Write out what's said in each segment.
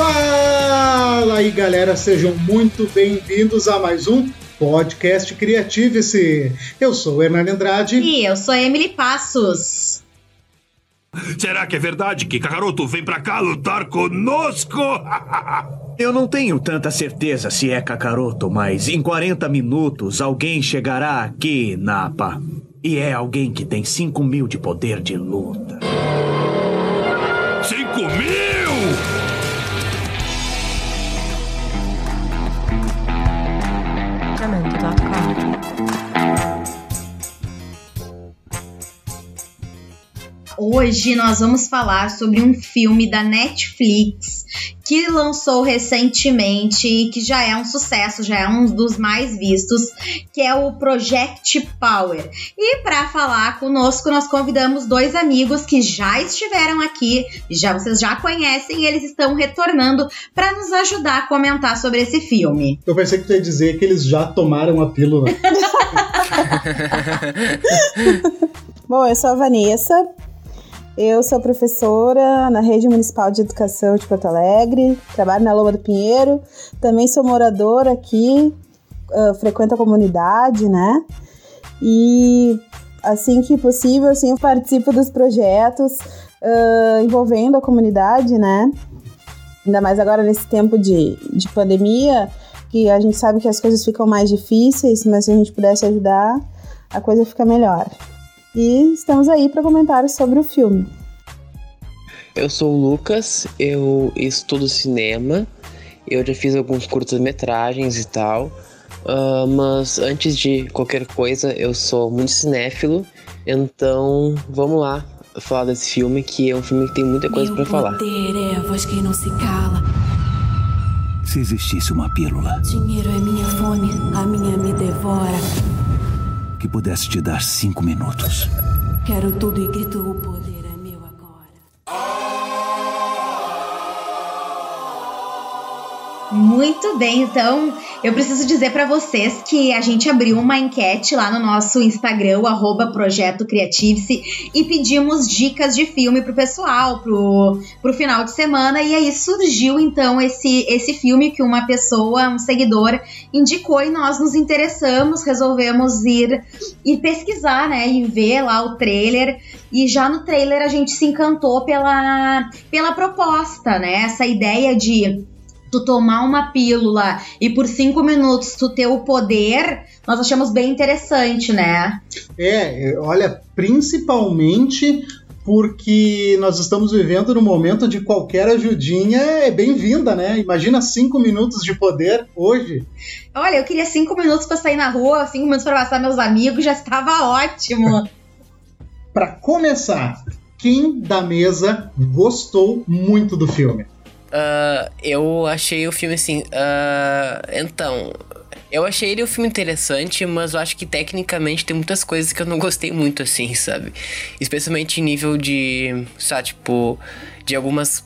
Fala aí galera, sejam muito bem-vindos a mais um podcast Criative-se. Eu sou o Hernani Andrade. E eu sou a Emily Passos. Será que é verdade que Kakaroto vem pra cá lutar conosco? Eu não tenho tanta certeza se é Kakaroto, mas em 40 minutos alguém chegará aqui, Napa. E é alguém que tem 5 mil de poder de luta. Hoje nós vamos falar sobre um filme da Netflix que lançou recentemente e que já é um sucesso, já é um dos mais vistos, que é o Project Power. E para falar conosco, nós convidamos dois amigos que já estiveram aqui, já vocês já conhecem, e eles estão retornando para nos ajudar a comentar sobre esse filme. Eu pensei que tu ia dizer que eles já tomaram a pílula. Bom, eu sou a Vanessa, eu sou professora na Rede Municipal de Educação de Porto Alegre, trabalho na Loma do Pinheiro, também sou moradora aqui, uh, frequento a comunidade, né? E assim que possível, assim, participo dos projetos uh, envolvendo a comunidade, né? Ainda mais agora nesse tempo de, de pandemia, que a gente sabe que as coisas ficam mais difíceis, mas se a gente pudesse ajudar, a coisa fica melhor e estamos aí para comentar sobre o filme. Eu sou o Lucas, eu estudo cinema, eu já fiz alguns curtas-metragens e tal, uh, mas antes de qualquer coisa, eu sou muito cinéfilo, então vamos lá falar desse filme, que é um filme que tem muita coisa para falar. é a voz que não se cala. Se existisse uma pílula. Dinheiro é minha fome, a minha me devora que pudesse te dar cinco minutos. Quero tudo e grito o poder é meu agora. Muito bem, então eu preciso dizer para vocês que a gente abriu uma enquete lá no nosso Instagram, arroba Projeto Creative-se, e pedimos dicas de filme pro pessoal, pro, pro final de semana, e aí surgiu então esse, esse filme que uma pessoa, um seguidor, indicou e nós nos interessamos, resolvemos ir, ir pesquisar, né, e ver lá o trailer, e já no trailer a gente se encantou pela, pela proposta, né, essa ideia de tu tomar uma pílula e por cinco minutos tu ter o poder, nós achamos bem interessante, né? É, olha, principalmente porque nós estamos vivendo no momento de qualquer ajudinha é bem-vinda, né? Imagina cinco minutos de poder hoje. Olha, eu queria cinco minutos para sair na rua, cinco minutos para passar meus amigos, já estava ótimo. para começar, quem da mesa gostou muito do filme? Uh, eu achei o filme assim. Uh, então, eu achei ele um filme interessante, mas eu acho que tecnicamente tem muitas coisas que eu não gostei muito, assim, sabe? Especialmente em nível de. Sabe, tipo. De algumas.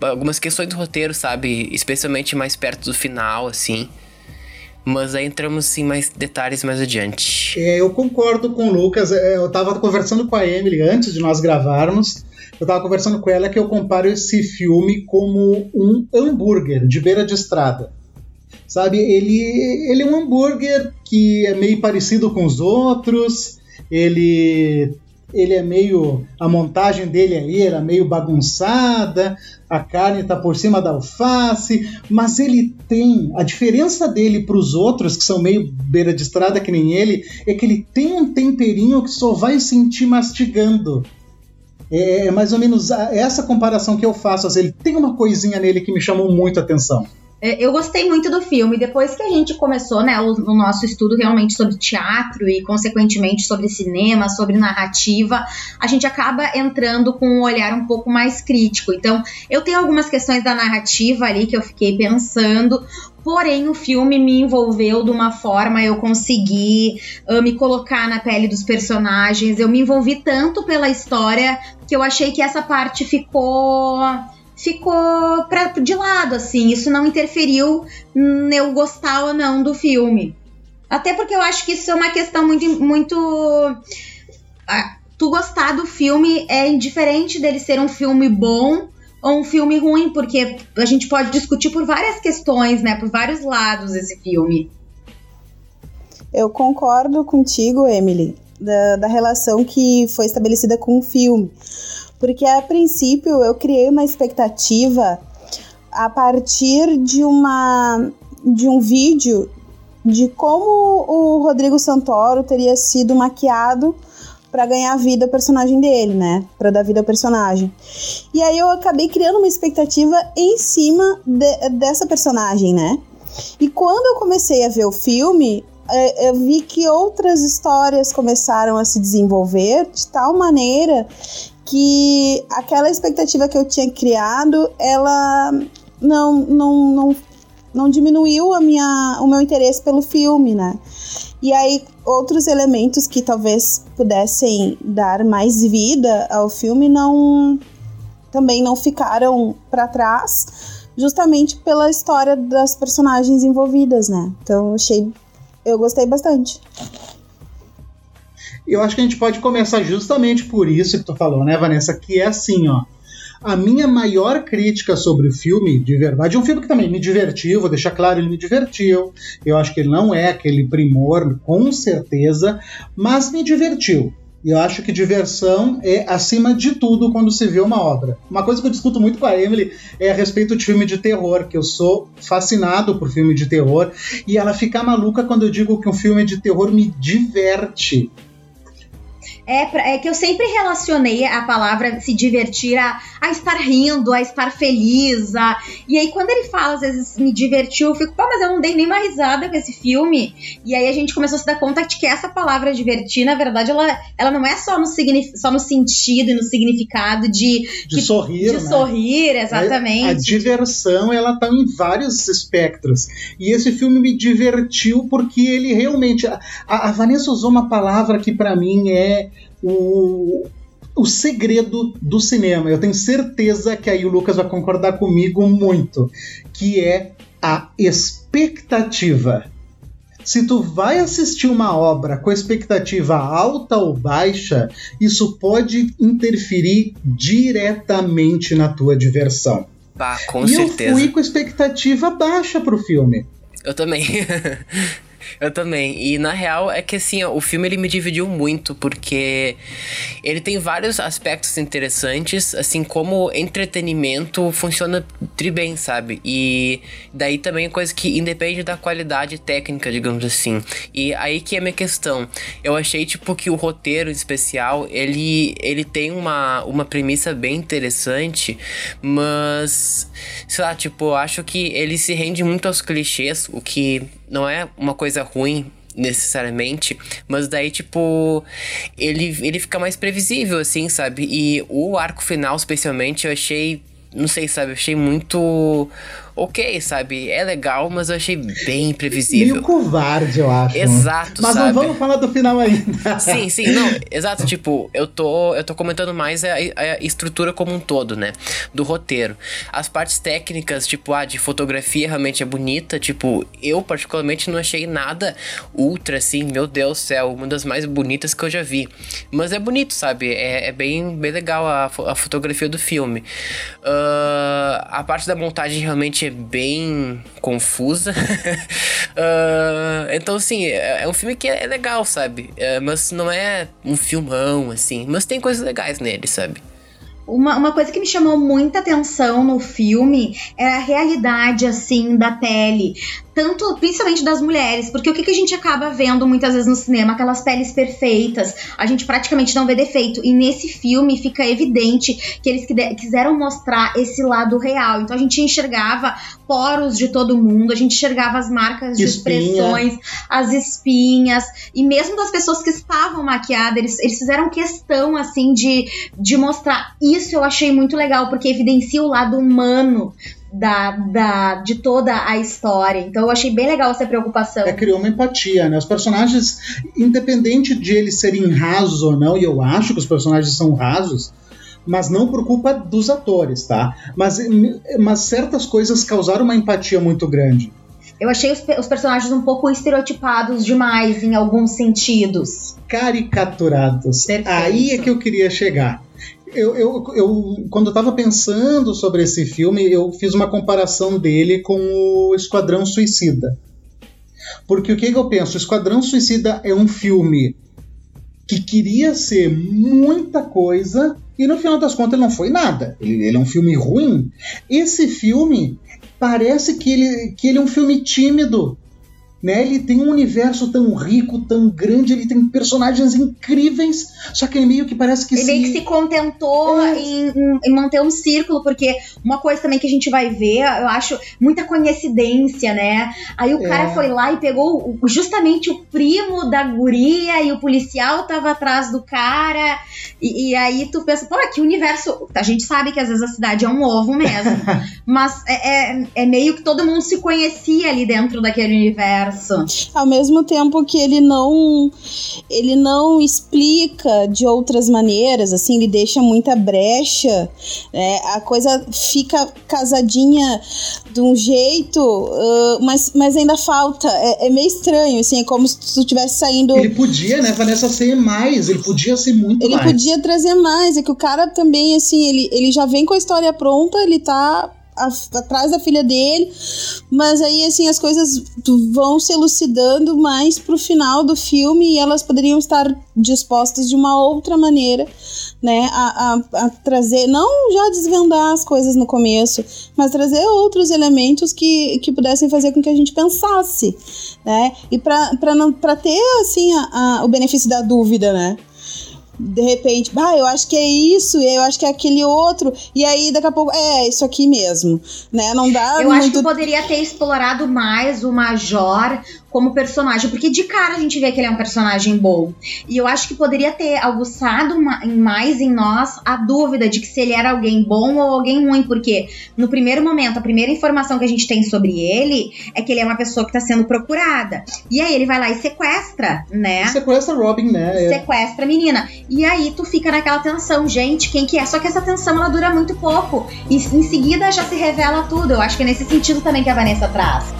Algumas questões do roteiro, sabe? Especialmente mais perto do final, assim. Mas aí entramos em mais detalhes mais adiante. É, eu concordo com o Lucas. É, eu tava conversando com a Emily antes de nós gravarmos eu tava conversando com ela que eu comparo esse filme como um hambúrguer de beira de estrada. Sabe, ele, ele é um hambúrguer que é meio parecido com os outros, ele ele é meio. A montagem dele aí era meio bagunçada, a carne está por cima da alface, mas ele tem. A diferença dele para os outros, que são meio beira de estrada que nem ele, é que ele tem um temperinho que só vai sentir mastigando. É, é mais ou menos essa comparação que eu faço. Ele tem uma coisinha nele que me chamou muito a atenção. É, eu gostei muito do filme. Depois que a gente começou né, o, o, nosso estudo realmente sobre teatro e, consequentemente, sobre cinema, sobre narrativa, a gente acaba entrando com um olhar um pouco mais crítico. Então, eu tenho algumas questões da narrativa ali que eu fiquei pensando. Porém, o filme me envolveu de uma forma, eu consegui uh, me colocar na pele dos personagens, eu me envolvi tanto pela história que eu achei que essa parte ficou ficou pra, de lado, assim. Isso não interferiu eu gostar ou não do filme. Até porque eu acho que isso é uma questão muito. muito tu gostar do filme é indiferente dele ser um filme bom um filme ruim, porque a gente pode discutir por várias questões, né? Por vários lados esse filme. Eu concordo contigo, Emily, da, da relação que foi estabelecida com o filme. Porque a princípio eu criei uma expectativa a partir de uma de um vídeo de como o Rodrigo Santoro teria sido maquiado para ganhar vida ao personagem dele, né? Para dar vida ao personagem. E aí eu acabei criando uma expectativa em cima de, dessa personagem, né? E quando eu comecei a ver o filme, é, eu vi que outras histórias começaram a se desenvolver de tal maneira que aquela expectativa que eu tinha criado, ela não, não, não, não diminuiu a minha, o meu interesse pelo filme, né? E aí, outros elementos que talvez pudessem dar mais vida ao filme não também não ficaram para trás, justamente pela história das personagens envolvidas, né? Então, achei eu gostei bastante. Eu acho que a gente pode começar justamente por isso que tu falou, né, Vanessa? Que é assim, ó. A minha maior crítica sobre o filme, de verdade, é um filme que também me divertiu, vou deixar claro, ele me divertiu. Eu acho que ele não é aquele primor, com certeza, mas me divertiu. E eu acho que diversão é acima de tudo quando se vê uma obra. Uma coisa que eu discuto muito com a Emily é a respeito de filme de terror, que eu sou fascinado por filme de terror, e ela fica maluca quando eu digo que um filme de terror me diverte. É, pra, é que eu sempre relacionei a palavra se divertir a, a estar rindo, a estar feliz. A, e aí, quando ele fala, às vezes, me divertiu, eu fico, pô, mas eu não dei nem uma risada com esse filme. E aí a gente começou a se dar conta de que essa palavra divertir, na verdade, ela, ela não é só no, só no sentido e no significado de. De que, sorrir. De né? sorrir, exatamente. A, a diversão, ela tá em vários espectros. E esse filme me divertiu porque ele realmente. A, a Vanessa usou uma palavra que para mim é o, o segredo do cinema. Eu tenho certeza que aí o Lucas vai concordar comigo muito, que é a expectativa. Se tu vai assistir uma obra com expectativa alta ou baixa, isso pode interferir diretamente na tua diversão. Bah, com e certeza. eu fui com expectativa baixa pro filme. Eu também. Eu também. E na real é que assim, ó, o filme ele me dividiu muito porque ele tem vários aspectos interessantes, assim como entretenimento funciona tri bem, sabe? E daí também é coisa que independe da qualidade técnica, digamos assim. E aí que é a minha questão. Eu achei tipo que o roteiro especial, ele ele tem uma uma premissa bem interessante, mas sei lá, tipo, eu acho que ele se rende muito aos clichês, o que não é uma coisa ruim necessariamente, mas daí tipo ele ele fica mais previsível assim, sabe? E o arco final especialmente eu achei não sei, sabe, eu achei muito ok, sabe? É legal, mas eu achei bem previsível. Meio covarde, eu acho. Exato, Mas sabe? não vamos falar do final ainda. Sim, sim, não, exato, tipo, eu tô, eu tô comentando mais a, a, estrutura como um todo, né, do roteiro. As partes técnicas, tipo, ah, de fotografia realmente é bonita, tipo, eu particularmente não achei nada ultra, assim, meu Deus do céu, uma das mais bonitas que eu já vi. Mas é bonito, sabe, é, é bem, bem legal a, a fotografia do filme. Uh, a parte da montagem realmente é bem confusa. uh, então, assim, é, é, um filme que é legal, sabe? É, mas não é um filmão, assim. Mas tem coisas legais nele, sabe? Uma, uma coisa que me chamou muita atenção no filme é a realidade, assim, da pele tanto, principalmente das mulheres, porque o que, que a gente acaba vendo muitas vezes no cinema? Aquelas peles perfeitas, a gente praticamente não vê defeito, e nesse filme fica evidente que eles quiseram mostrar esse lado real, então a gente enxergava poros de todo mundo, a gente enxergava as marcas de Espinha. expressões, as espinhas, e mesmo das pessoas que estavam maquiadas, eles, eles fizeram questão, assim, de, de mostrar. Isso eu achei muito legal, porque evidencia o lado humano da, da, de toda a história. Então eu achei bem legal essa preocupação. É, criou uma empatia, né? Os personagens, independente de eles serem rasos ou não, e eu acho que os personagens são rasos, mas não por culpa dos atores, tá? Mas, mas certas coisas causaram uma empatia muito grande. Eu achei os, os, personagens um pouco estereotipados demais em alguns sentidos. Caricaturados. Perfeito. Aí é que eu queria chegar. Eu, eu, eu, quando eu tava pensando sobre esse filme, eu fiz uma comparação dele com o Esquadrão Suicida. Porque o que, que eu penso? O Esquadrão Suicida é um filme que queria ser muita coisa e no final das contas ele não foi nada. Ele, ele é um filme ruim. Esse filme parece que ele, que ele é um filme tímido. Né? Ele tem um universo tão rico, tão grande, ele tem personagens incríveis, só que ele meio que parece que ele se... meio que se contentou É. em, em- manter um círculo, porque uma coisa também que a gente vai ver, eu acho, muita coincidência, né? Aí o É. cara foi lá e pegou justamente o primo da guria e o policial tava atrás do cara. E, e aí tu pensa, pô, que universo. A gente sabe que às vezes a cidade é um ovo mesmo. mas é, é, é meio que todo mundo se conhecia ali dentro daquele universo. Ao mesmo tempo que ele não ele não explica de outras maneiras, assim, ele deixa muita brecha, né? A coisa fica casadinha de um jeito, ah, mas, mas ainda falta. É, é meio estranho, assim, é como se tu estivesse saindo. Ele podia, né, Vanessa, ser mais. Ele podia ser muito Ele mais. podia trazer mais, é que o cara também, assim, ele, ele já vem com a história pronta, ele tá atrás da filha dele, mas aí, assim, as coisas vão se elucidando mais pro final do filme e elas poderiam estar dispostas de uma outra maneira, né, a, a, a trazer, não já desvendar as coisas no começo, mas trazer outros elementos que, que pudessem fazer com que a gente pensasse, né, e para ter, assim, a- a- o benefício da dúvida, né, de repente, ah, eu acho que é isso, eu acho que é aquele outro, e aí daqui a pouco, é, isso aqui mesmo, né? Não dá Eu acho muito... que poderia ter explorado mais o Major como personagem, porque de cara a gente vê que ele é um personagem bom. E eu acho que poderia ter aguçado mais em nós a dúvida de que se ele era alguém bom ou alguém ruim, porque no primeiro momento, a primeira informação que a gente tem sobre ele é que ele é uma pessoa que tá sendo procurada. E aí ele vai lá e sequestra, né? Sequestra Robin, né? É- sequestra a menina. E aí tu fica naquela tensão, gente, quem que é? Só que essa tensão ela dura muito pouco. E em seguida já se revela tudo. Eu acho que é nesse sentido também que a Vanessa traz.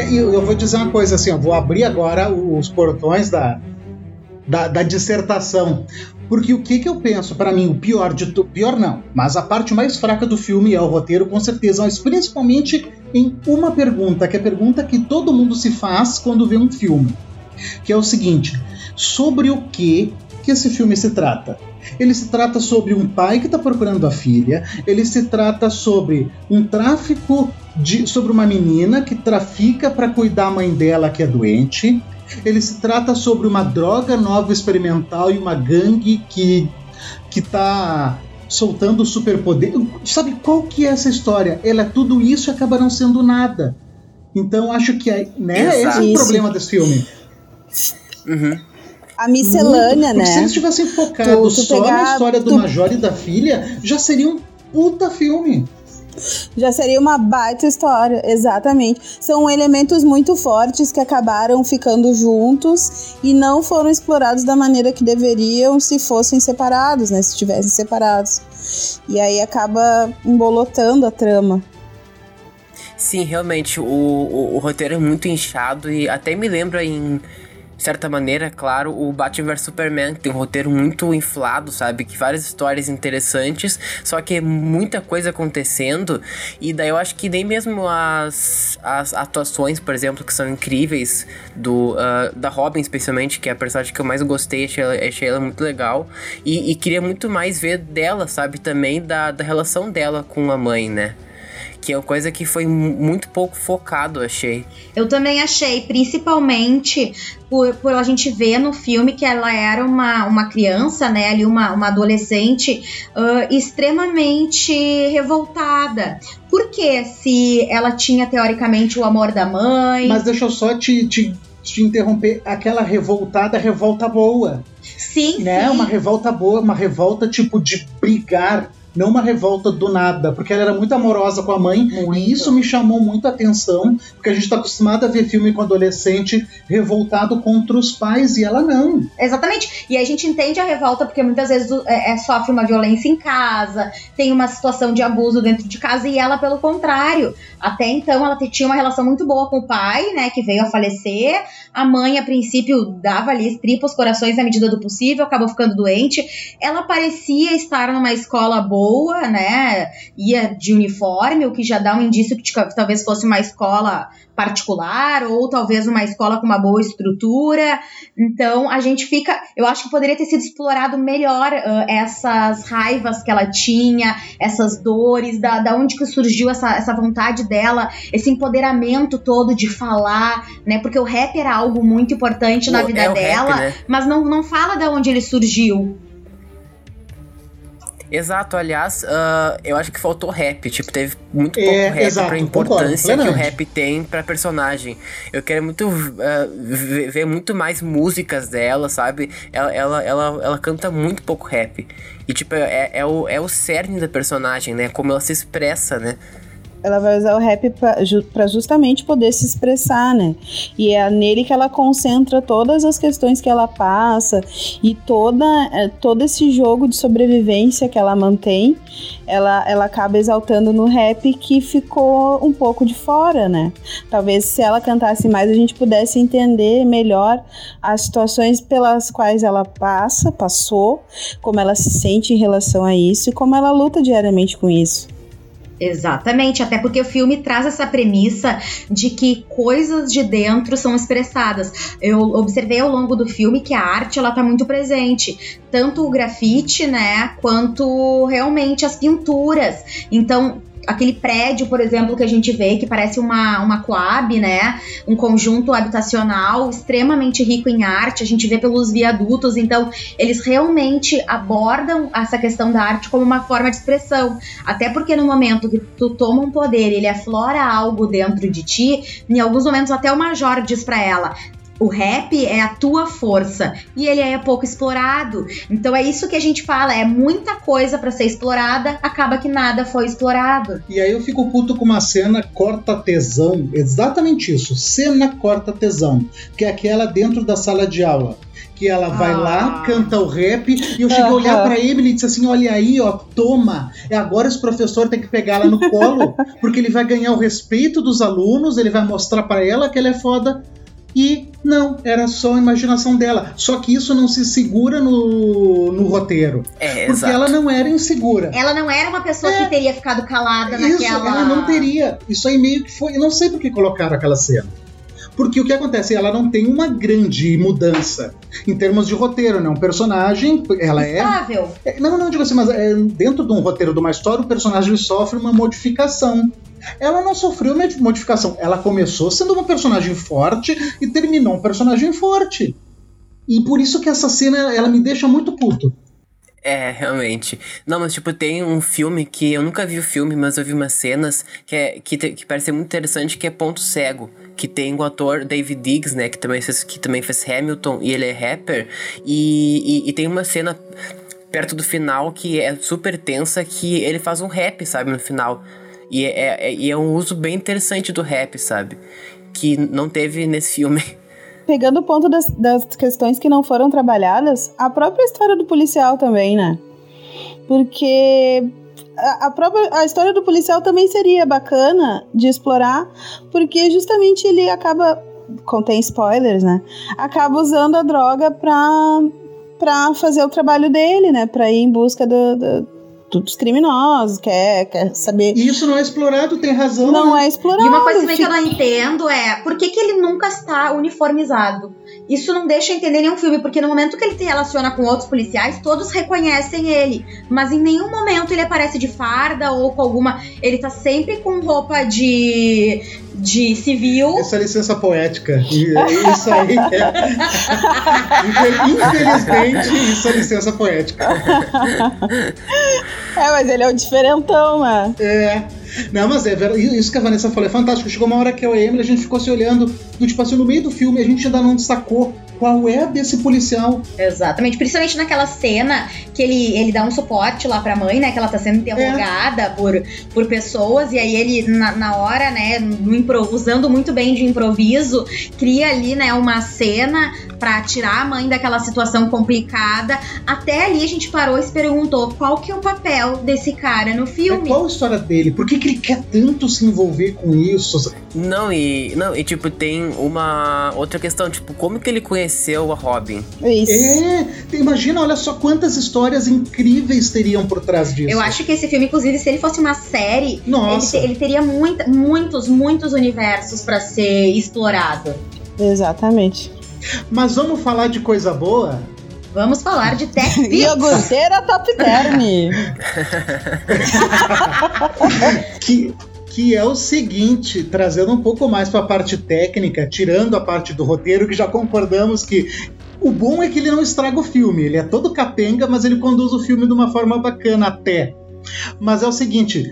E eu vou dizer uma coisa assim, eu vou abrir agora os portões da, da, da dissertação. Porque o que, que eu penso, para mim, o pior de tudo. Pior não, mas a parte mais fraca do filme é o roteiro, com certeza, mas principalmente em uma pergunta, que é a pergunta que todo mundo se faz quando vê um filme. Que é o seguinte: sobre o que, que esse filme se trata? Ele se trata sobre um pai que está procurando a filha, ele se trata sobre um tráfico de, sobre uma menina que trafica para cuidar da mãe dela que é doente. Ele se trata sobre uma droga nova experimental e uma gangue que que tá soltando superpoder. Sabe qual que é essa história? Ela é tudo isso e acaba não sendo nada. Então acho que é, né, esse é o problema desse filme. Uhum. A miscelânea, Porque se né? eles tivessem focado Tu- tu só na pegar- história do tu- Major e da filha, já seria um puta filme. Já seria uma baita história, exatamente. São elementos muito fortes que acabaram ficando juntos e não foram explorados da maneira que deveriam se fossem separados, né? Se estivessem separados. E aí acaba embolotando a trama. Sim, realmente, o, o, o roteiro é muito inchado e até me lembra em certa maneira, claro, o Batman vs Superman, que tem um roteiro muito inflado, sabe? Que várias histórias interessantes, só que é muita coisa acontecendo. E daí eu acho que nem mesmo as, as atuações, por exemplo, que são incríveis, do ah, da Robin, especialmente, que é a personagem que eu mais gostei, achei ela, achei ela muito legal. E, e queria muito mais ver dela, sabe? Também da, da relação dela com a mãe, né? Que é uma coisa que foi mu- muito pouco focado, achei. Eu também achei, principalmente por, por a gente ver no filme que ela era uma, uma criança, né? Ali, uma, uma adolescente ah, extremamente revoltada. Porque se ela tinha teoricamente o amor da mãe. Mas deixa eu só te, te, te interromper. Aquela revoltada, revolta boa. sim, Né? sim. Uma revolta boa, uma revolta tipo de brigar não uma revolta do nada, porque ela era muito amorosa com a mãe, e isso me chamou muito a atenção, porque a gente está acostumado a ver filme com adolescente revoltado contra os pais, e ela não. Exatamente. E a gente entende a revolta porque muitas vezes é, é, sofre uma violência em casa, tem uma situação de abuso dentro de casa, e ela, pelo contrário. Até então, ela tinha uma relação muito boa com o pai, né, que veio a falecer. A mãe, a princípio, dava ali tripa os corações na medida do possível, acabou ficando doente. Ela parecia estar numa escola boa, né? Ia de uniforme, o que já dá um indício que talvez fosse uma escola particular ou talvez uma escola com uma boa estrutura. Então a gente fica, eu acho que poderia ter sido explorado melhor uh, essas raivas que ela tinha, essas dores, da, da onde que surgiu essa, essa vontade dela, esse empoderamento todo de falar, né? Porque o rap era algo muito importante na vida é dela, rap, né? mas não, não fala de onde ele surgiu. Exato, aliás, uh, eu acho que faltou rap. Tipo, teve muito pouco É, rap exato, pra concordo, importância que o rap tem pra personagem. Eu quero muito uh, ver, ver muito mais músicas dela, sabe? Ela, ela, ela, ela canta muito pouco rap. E, tipo, é, é, o, é o cerne da personagem, né? Como ela se expressa, né? Ela vai usar o rap pra justamente poder se expressar, né? E é nele que ela concentra todas as questões que ela passa e toda, é, todo esse jogo de sobrevivência que ela mantém, ela, ela acaba exaltando no rap que ficou um pouco de fora, né? Talvez se ela cantasse mais a gente pudesse entender melhor as situações pelas quais ela passa, passou, como ela se sente em relação a isso e como ela luta diariamente com isso. Exatamente, até porque o filme traz essa premissa de que coisas de dentro são expressadas. Eu observei ao longo do filme que a arte ela tá muito presente, tanto o grafite, né, quanto realmente as pinturas. Então, aquele prédio, por exemplo, que a gente vê que parece uma, uma coab, né? Um conjunto habitacional extremamente rico em arte, a gente vê pelos viadutos, então eles realmente abordam essa questão da arte como uma forma de expressão. Até porque no momento que tu toma um poder, ele aflora algo dentro de ti, em alguns momentos até o Major diz pra ela: o rap é a tua força e ele é pouco explorado. Então é isso que a gente fala, é muita coisa pra ser explorada, acaba que nada foi explorado. E aí eu fico puto com uma cena corta tesão, exatamente isso, cena corta tesão, que é aquela dentro da sala de aula. Que ela vai Ah. lá, canta o rap, e eu cheguei a olhar pra Emily e disse assim: olha aí, ó, toma. É agora esse professor tem que pegar ela no colo, porque ele vai ganhar o respeito dos alunos, ele vai mostrar pra ela que ela é foda. E não, era só a imaginação dela. Só que isso não se segura no, no roteiro. É, Porque exato. ela não era insegura. Ela não era uma pessoa É. que teria ficado calada Isso, naquela. ela não teria. Isso aí meio que foi. Eu não sei por que colocaram aquela cena. Porque o que acontece? Ela não tem uma grande mudança em termos de roteiro, né? Um personagem, ela é. Estável. é- Não, não, digo assim, mas é, dentro de um roteiro de uma história, o personagem sofre uma modificação. Ela não sofreu modificação. Ela começou sendo uma personagem forte e terminou um personagem forte. E por isso que essa cena ela me deixa muito puto. É, realmente. Não, mas tipo, tem um filme que eu nunca vi o filme, mas eu vi umas cenas que, é, que, te- que parece muito interessante, que é Ponto Cego. Que tem o ator David Diggs, né? Que também fez, que também fez Hamilton e ele é rapper. E, e, e tem uma cena perto do final que é super tensa que ele faz um rap, sabe, no final. E é, é, e é um uso bem interessante do rap, sabe? Que não teve nesse filme. Pegando o ponto das, das questões que não foram trabalhadas, a própria história do policial também, né? Porque a, a própria a história do policial também seria bacana de explorar, porque justamente ele acaba contém spoilers, né? Acaba usando a droga pra, pra fazer o trabalho dele, né? Pra ir em busca do, do- dos criminosos, quer, quer saber. E isso não é explorado, tem razão. Não né? é explorado. E uma coisa também que eu não entendo é por que, que ele nunca está uniformizado? Isso não deixa entender nenhum filme, porque no momento que ele se relaciona com outros policiais, todos reconhecem ele. Mas em nenhum momento ele aparece de farda ou com alguma. Ele tá sempre com roupa de. De civil. Essa licença poética. Isso aí é. Infel- Infelizmente, isso é licença poética. É, mas ele é o diferentão, né? É. Não, mas é verdade. Isso que a Vanessa falou é fantástico. Chegou uma hora que eu e a Emily, a gente ficou se olhando, do tipo assim, no meio do filme, a gente ainda não destacou qual é desse policial. Exatamente, principalmente naquela cena que ele, ele dá um suporte lá pra mãe, né? Que ela tá sendo interrogada por, por pessoas, e aí ele, na, na hora, né, no usando muito bem de improviso, cria ali, né, uma cena pra tirar a mãe daquela situação complicada. Até ali a gente parou e se perguntou qual que é o papel desse cara no É, filme. qual a história dele? Por que, que ele quer tanto se envolver com isso? Não, e. Não, e tipo, tem uma outra questão, tipo, como que ele conheceu a Robin? Isso. É, imagina, olha só quantas histórias incríveis teriam por trás disso. Eu acho que esse filme, inclusive, se ele fosse uma série, ele, Nossa. te- ele teria muita, muitos, muitos universos pra ser explorado. Exatamente. Mas vamos falar de coisa boa? Vamos falar de Tech Pix. Iogurteira Top Term. que, que é o seguinte, trazendo um pouco mais para a parte técnica, tirando a parte do roteiro, que já concordamos que o bom é que ele não estraga o filme, ele é todo capenga, mas ele conduz o filme de uma forma bacana até. Mas é o seguinte,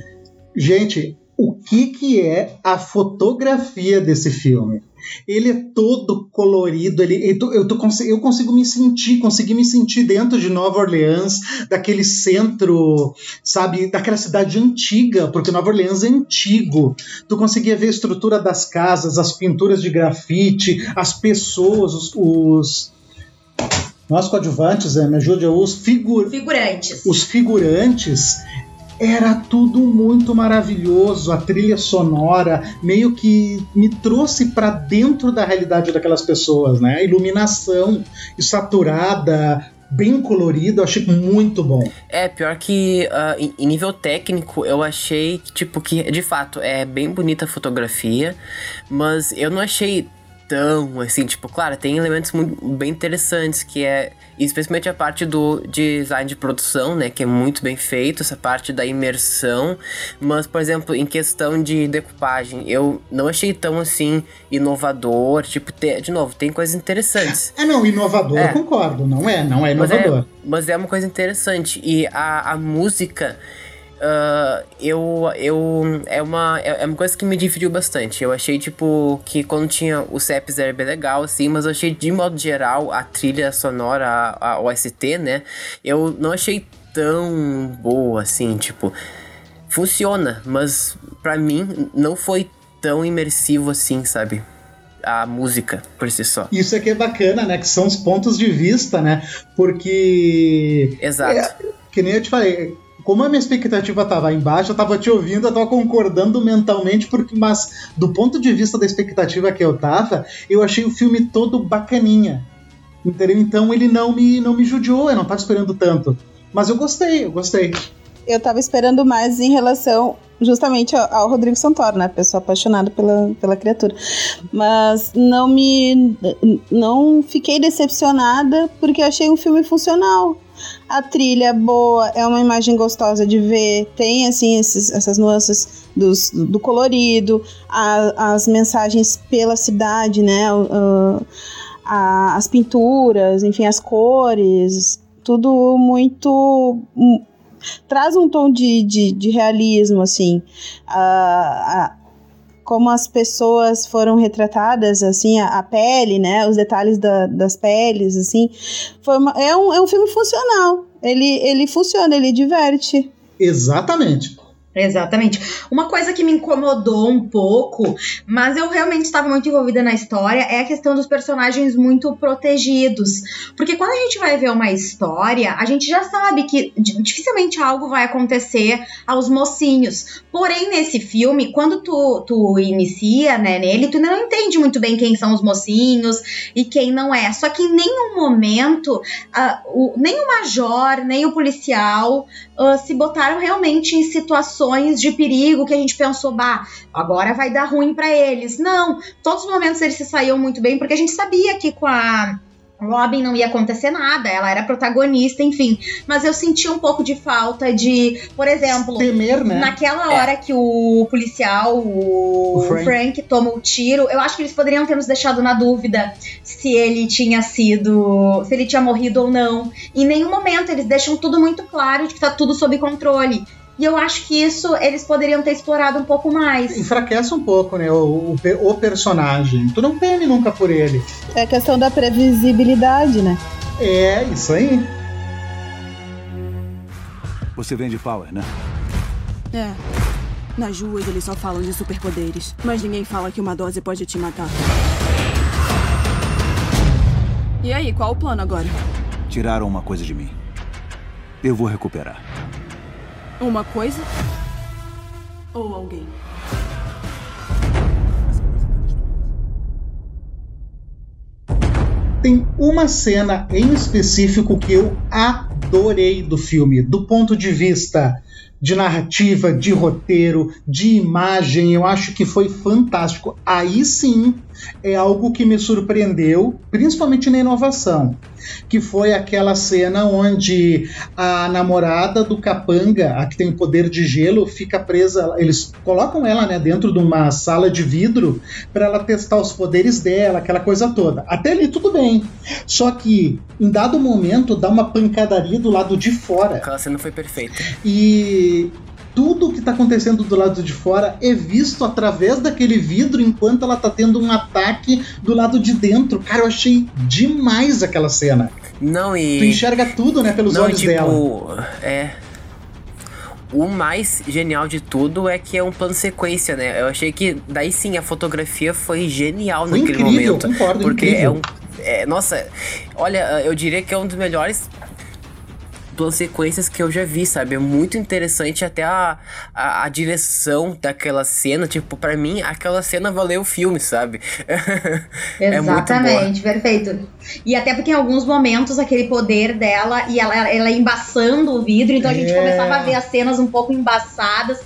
gente, o que que é a fotografia desse filme? Ele é todo colorido, ele, eu, tô- eu, tô eu consigo me sentir, consegui me sentir dentro de Nova Orleans, daquele centro, sabe, daquela cidade antiga, porque Nova Orleans é antigo. Tu conseguia ver a estrutura das casas, as pinturas de grafite, as pessoas, os. os nós coadjuvantes, né, me ajude, os, figu, Figurantes. os figurantes. Era tudo muito maravilhoso, a trilha sonora meio que me trouxe para dentro da realidade daquelas pessoas, né? A iluminação saturada, bem colorida, eu achei muito bom. É, pior que ah, em, nível técnico, eu achei, tipo, que de fato é bem bonita a fotografia, mas eu não achei tão assim, tipo, claro, tem elementos muito, bem interessantes, que é especialmente a parte do design de produção, né, que é muito bem feito, essa parte da imersão, mas, por exemplo, em questão de decupagem, eu não achei tão assim inovador, tipo, te- de novo, tem coisas interessantes. É não, inovador, É. eu concordo, não é, não é Mas inovador. é, mas é uma coisa interessante. E a, a música, ah, eu, eu. É uma, é é uma coisa que me dividiu bastante. Eu achei, tipo, que quando tinha o CEPs era bem legal, assim, mas eu achei, de modo geral, a trilha sonora, a, a OST, né? Eu não achei tão boa, assim, tipo. Funciona, mas pra mim não foi tão imersivo assim, sabe? A música por si só. Isso aqui é bacana, né? Que são os pontos de vista, né? Porque. Exato. É, que nem eu te falei. Como a minha expectativa estava embaixo, eu tava te ouvindo, eu tava concordando mentalmente, porque, mas do ponto de vista da expectativa que eu tava, eu achei o filme todo bacaninha. Entendeu? Então ele não me, não me judiou, eu não tava esperando tanto. Mas eu gostei, eu gostei. Eu tava esperando mais em relação justamente ao, ao Rodrigo Santoro, né? Pessoa apaixonada pela, pela criatura. Mas não me. Não fiquei decepcionada porque achei um filme funcional. A trilha é boa, é uma imagem gostosa de ver, tem assim esses- essas nuances dos- do colorido, a- as mensagens pela cidade, né? o- a- as pinturas, enfim, as cores, tudo muito hum, traz um tom de, de, de realismo, assim. A- como as pessoas foram retratadas, assim, a, a pele, né? Os detalhes da- das peles, assim. Foi uma- é, um, é um filme funcional. Ele, ele funciona, ele diverte. Exatamente. Exatamente. Uma coisa que me incomodou um pouco, mas eu realmente estava muito envolvida na história, é a questão dos personagens muito protegidos. Porque quando a gente vai ver uma história, a gente já sabe que di- dificilmente algo vai acontecer aos mocinhos. Porém, nesse filme, quando tu, tu inicia né, nele, tu não entende muito bem quem são os mocinhos e quem não é. Só que em nenhum momento, ah, o- nem o major, nem o policial ah, se botaram realmente em situações de perigo que a gente pensou, bah, agora vai dar ruim pra eles. Não, todos os momentos eles se saíam muito bem, porque a gente sabia que com a Robin não ia acontecer nada, ela era protagonista, enfim. Mas eu senti um pouco de falta de, por exemplo, Temer, né? Naquela hora que o policial, o, O Frank. Frank. toma o tiro, eu acho que eles poderiam ter nos deixado na dúvida se ele tinha sido. se ele tinha morrido ou não. Em nenhum momento eles deixam tudo muito claro de que tá tudo sob controle. E eu acho que isso eles poderiam ter explorado um pouco mais. Enfraquece um pouco, né? O, o, o personagem. Tu não teme nunca por ele. É questão da previsibilidade, né? É, isso aí. Você vem de Power, né? É. Nas ruas eles só falam de superpoderes, mas ninguém fala que uma dose pode te matar. E aí, qual o plano agora? Tiraram uma coisa de mim. Eu vou recuperar. Uma coisa? Ou alguém? Tem uma cena em específico que eu adorei do filme, do ponto de vista de narrativa, de roteiro, de imagem, eu acho que foi fantástico. Aí sim é algo que me surpreendeu, principalmente na inovação, que foi aquela cena onde a namorada do capanga, a que tem o poder de gelo, fica presa. Eles colocam ela né, dentro de uma sala de vidro para ela testar os poderes dela, aquela coisa toda. Até ali tudo bem. Só que em dado momento dá uma pancadaria do lado de fora. Aquela cena foi perfeita. E tudo que está acontecendo do lado de fora é visto através daquele vidro enquanto ela está tendo um ataque do lado de dentro. Cara, eu achei demais aquela cena. Não, e. Tu enxerga tudo, né, pelos Não, olhos tipo, dela. É. O mais genial de tudo é que é um plano sequência, né? Eu achei que daí sim a fotografia foi genial Foi naquele incrível, momento. concordo, porque incrível. é um. É, nossa, olha, eu diria que é um dos melhores planos sequências que eu já vi, sabe? É muito interessante até a, a, a direção daquela cena. Tipo, pra mim, aquela cena valeu o filme, sabe? é. Exatamente, perfeito. E até porque em alguns momentos aquele poder dela e ela, ela embaçando o vidro, então a gente É. começava a ver as cenas um pouco embaçadas.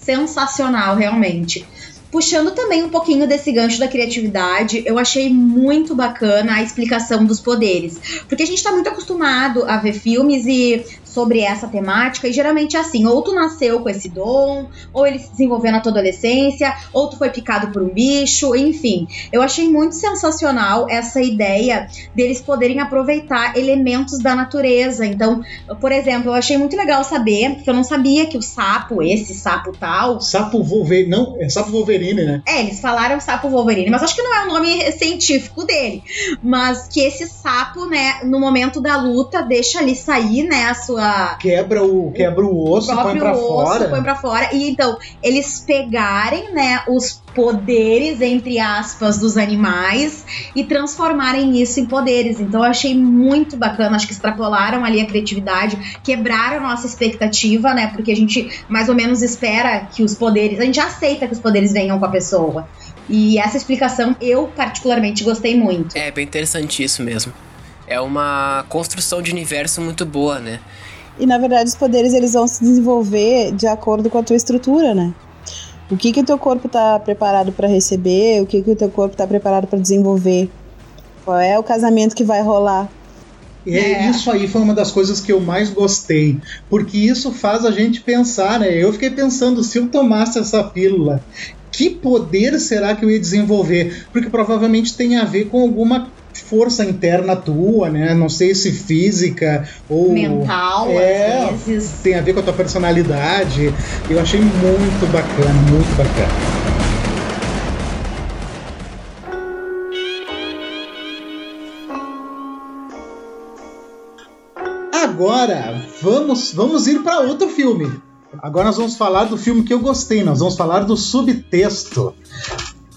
Sensacional, realmente. Puxando também um pouquinho desse gancho da criatividade, eu achei muito bacana a explicação dos poderes. Porque a gente tá muito acostumado a ver filmes e sobre essa temática, e geralmente é assim, ou tu nasceu com esse dom, ou ele se desenvolveu na tua adolescência, ou tu foi picado por um bicho, enfim. Eu achei muito sensacional essa ideia deles poderem aproveitar elementos da natureza. Então, por exemplo, eu achei muito legal saber, porque eu não sabia que o sapo, esse sapo tal, Sapo Wolverine. Não, é Sapo Wolverine, né? é, eles falaram sapo Wolverine, mas acho que não é o nome científico dele. Mas que esse sapo, né, no momento da luta, deixa ali sair, né, a sua. Quebra o, quebra o osso, põe próprio pra osso, fora. põe pra fora. E então, eles pegarem, né, os poderes, entre aspas, dos animais e transformarem isso em poderes. Então, eu achei muito bacana. Acho que extrapolaram ali a criatividade, quebraram a nossa expectativa, né, porque a gente mais ou menos espera que os poderes. A gente aceita que os poderes venham com a pessoa. E essa explicação eu, particularmente, gostei muito. É bem interessante isso mesmo. É uma construção de universo muito boa, né? E na verdade os poderes eles vão se desenvolver de acordo com a tua estrutura, né? O que que o teu corpo tá preparado para receber, o que que o teu corpo tá preparado para desenvolver. Qual é o casamento que vai rolar? É, Isso aí foi uma das coisas que eu mais gostei, porque isso faz a gente pensar, né? Eu fiquei pensando, se eu tomasse essa pílula, que poder será que eu ia desenvolver? Porque provavelmente tem a ver com alguma força interna tua, né? Não sei se física ou Mental, é, às vezes. tem a ver com a tua personalidade. Eu achei muito bacana, muito bacana. Agora, vamos, vamos ir para outro filme. Agora nós vamos falar do filme que eu gostei, nós vamos falar do subtexto,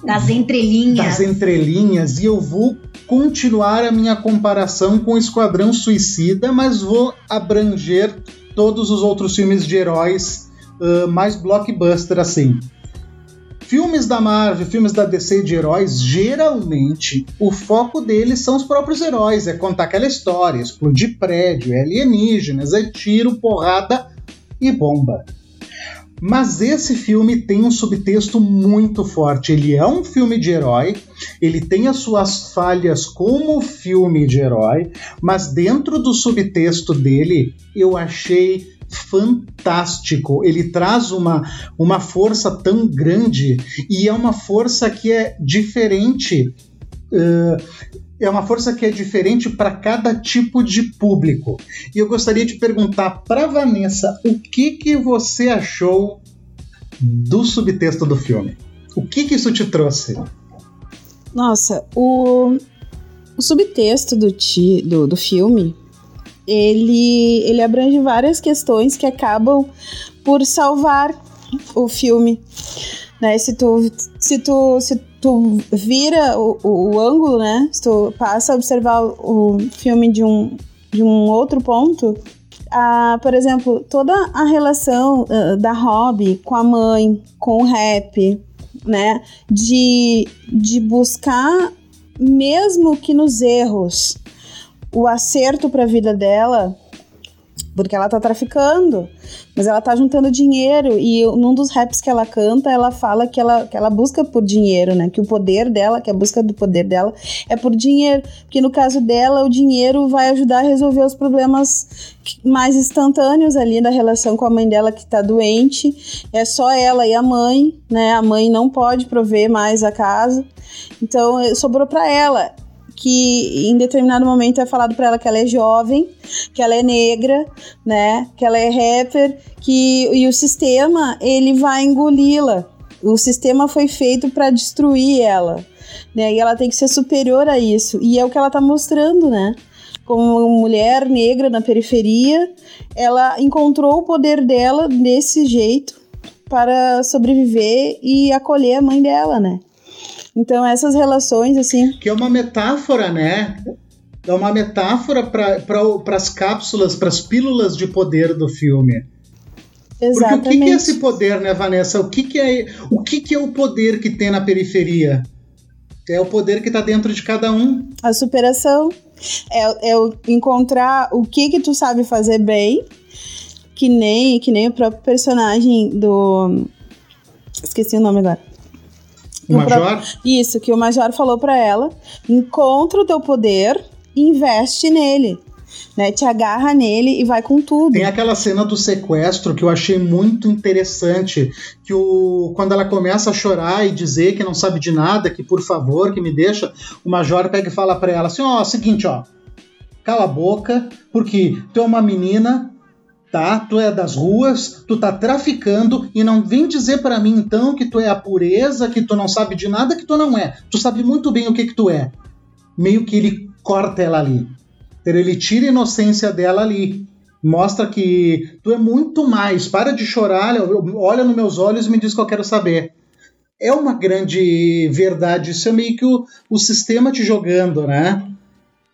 Das entrelinhas. das entrelinhas, e eu vou continuar a minha comparação com Esquadrão Suicida, mas vou abranger todos os outros filmes de heróis ah, mais blockbuster assim. Filmes da Marvel, filmes da DC de heróis, geralmente o foco deles são os próprios heróis, é contar aquela história, explodir prédio, é alienígenas, é tiro, porrada e bomba. Mas esse filme tem um subtexto muito forte. Ele é um filme de herói, ele tem as suas falhas como filme de herói, mas dentro do subtexto dele eu achei fantástico. Ele traz uma, uma força tão grande e é uma força que é diferente uh, é uma força que é diferente para cada tipo de público. E eu gostaria de perguntar para Vanessa o que que você achou do subtexto do filme. O que que isso te trouxe? Nossa, o, o subtexto do, ti, do, do filme ele, ele abrange várias questões que acabam por salvar o filme. Né? Se tu, se tu, se tu vira o, o, o ângulo, né? Se tu passa a observar o, filme de um, de um outro ponto, ah, por exemplo, toda a relação uh, da Hobby com a mãe, com o rap, né? De, de buscar, mesmo que nos erros, o acerto para a vida dela, porque ela tá traficando, mas ela tá juntando dinheiro e num dos raps que ela canta, ela fala que ela, que ela busca por dinheiro, né? Que o poder dela, que a busca do poder dela é por dinheiro, porque no caso dela o dinheiro vai ajudar a resolver os problemas mais instantâneos ali da relação com a mãe dela que tá doente. É só ela e a mãe, né? A mãe não pode prover mais a casa. Então sobrou para ela que em determinado momento é falado para ela que ela é jovem, que ela é negra, né, que ela é rapper, que e o sistema ele vai engoli-la. O sistema foi feito para destruir ela, né? E ela tem que ser superior a isso. E é o que ela tá mostrando, né? Como mulher negra na periferia, ela encontrou o poder dela desse jeito para sobreviver e acolher a mãe dela, né? Então, essas relações, assim. Que é uma metáfora, né? É uma metáfora para as cápsulas, para as pílulas de poder do filme. Exatamente. Porque o que, que é esse poder, né, Vanessa? O que, que é o que, que é o poder que tem na periferia? É o poder que está dentro de cada um. A superação. É, é encontrar o que que tu sabe fazer bem, que nem, que nem o próprio personagem do. Esqueci o nome agora o Major? Isso, que o Major falou para ela: encontra o teu poder investe nele. Né, te agarra nele e vai com tudo. Tem aquela cena do sequestro que eu achei muito interessante, que o quando ela começa a chorar e dizer que não sabe de nada, que por favor, que me deixa, o major pega e fala para ela assim: "Ó, oh, seguinte, ó, cala a boca, porque tu é uma menina tá? Tu é das ruas, tu tá traficando e não vem dizer para mim então que tu é a pureza, que tu não sabe de nada, que tu não é. Tu sabe muito bem o que que tu é. Meio que ele corta ela ali. Ele tira a inocência dela ali. Mostra que tu é muito mais. Para de chorar, olha nos meus olhos e me diz que eu quero saber. É uma grande verdade. Isso é meio que o, o sistema te jogando, né?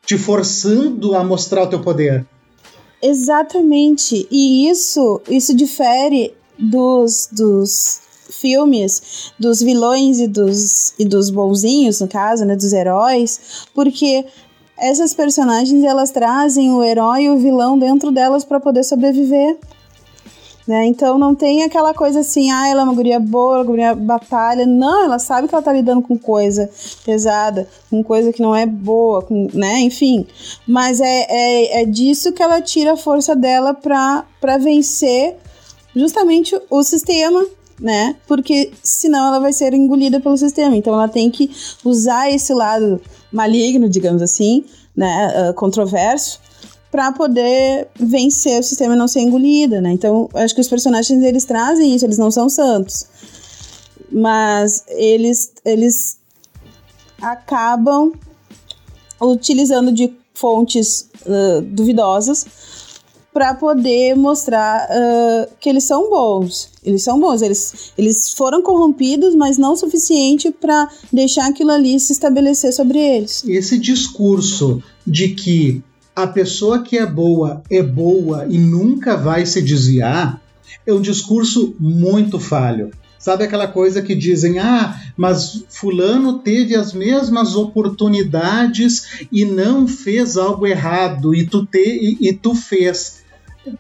Te forçando a mostrar o teu poder. Exatamente. E isso, isso difere dos, dos filmes dos vilões e dos, e dos bonzinhos, no caso, né, dos heróis, porque essas personagens elas trazem o herói e o vilão dentro delas para poder sobreviver. Né? Então não tem aquela coisa assim, ah, ela é uma guria boa, uma guria batalha. Não, ela sabe que ela tá lidando com coisa pesada, com coisa que não é boa, com, né? Enfim. Mas é, é, é disso que ela tira a força dela pra, pra vencer justamente o sistema, né? Porque senão ela vai ser engolida pelo sistema. Então ela tem que usar esse lado maligno, digamos assim, né? Uh, controverso para poder vencer o sistema e não ser engolida, né? Então, acho que os personagens eles trazem isso, eles não são santos. Mas eles eles acabam utilizando de fontes uh, duvidosas para poder mostrar uh, que eles são bons. Eles são bons, eles, eles foram corrompidos, mas não o suficiente para deixar aquilo ali se estabelecer sobre eles. Esse discurso de que a pessoa que é boa é boa e nunca vai se desviar, é um discurso muito falho. Sabe aquela coisa que dizem, ah, mas Fulano teve as mesmas oportunidades e não fez algo errado, e tu, te, e, e tu fez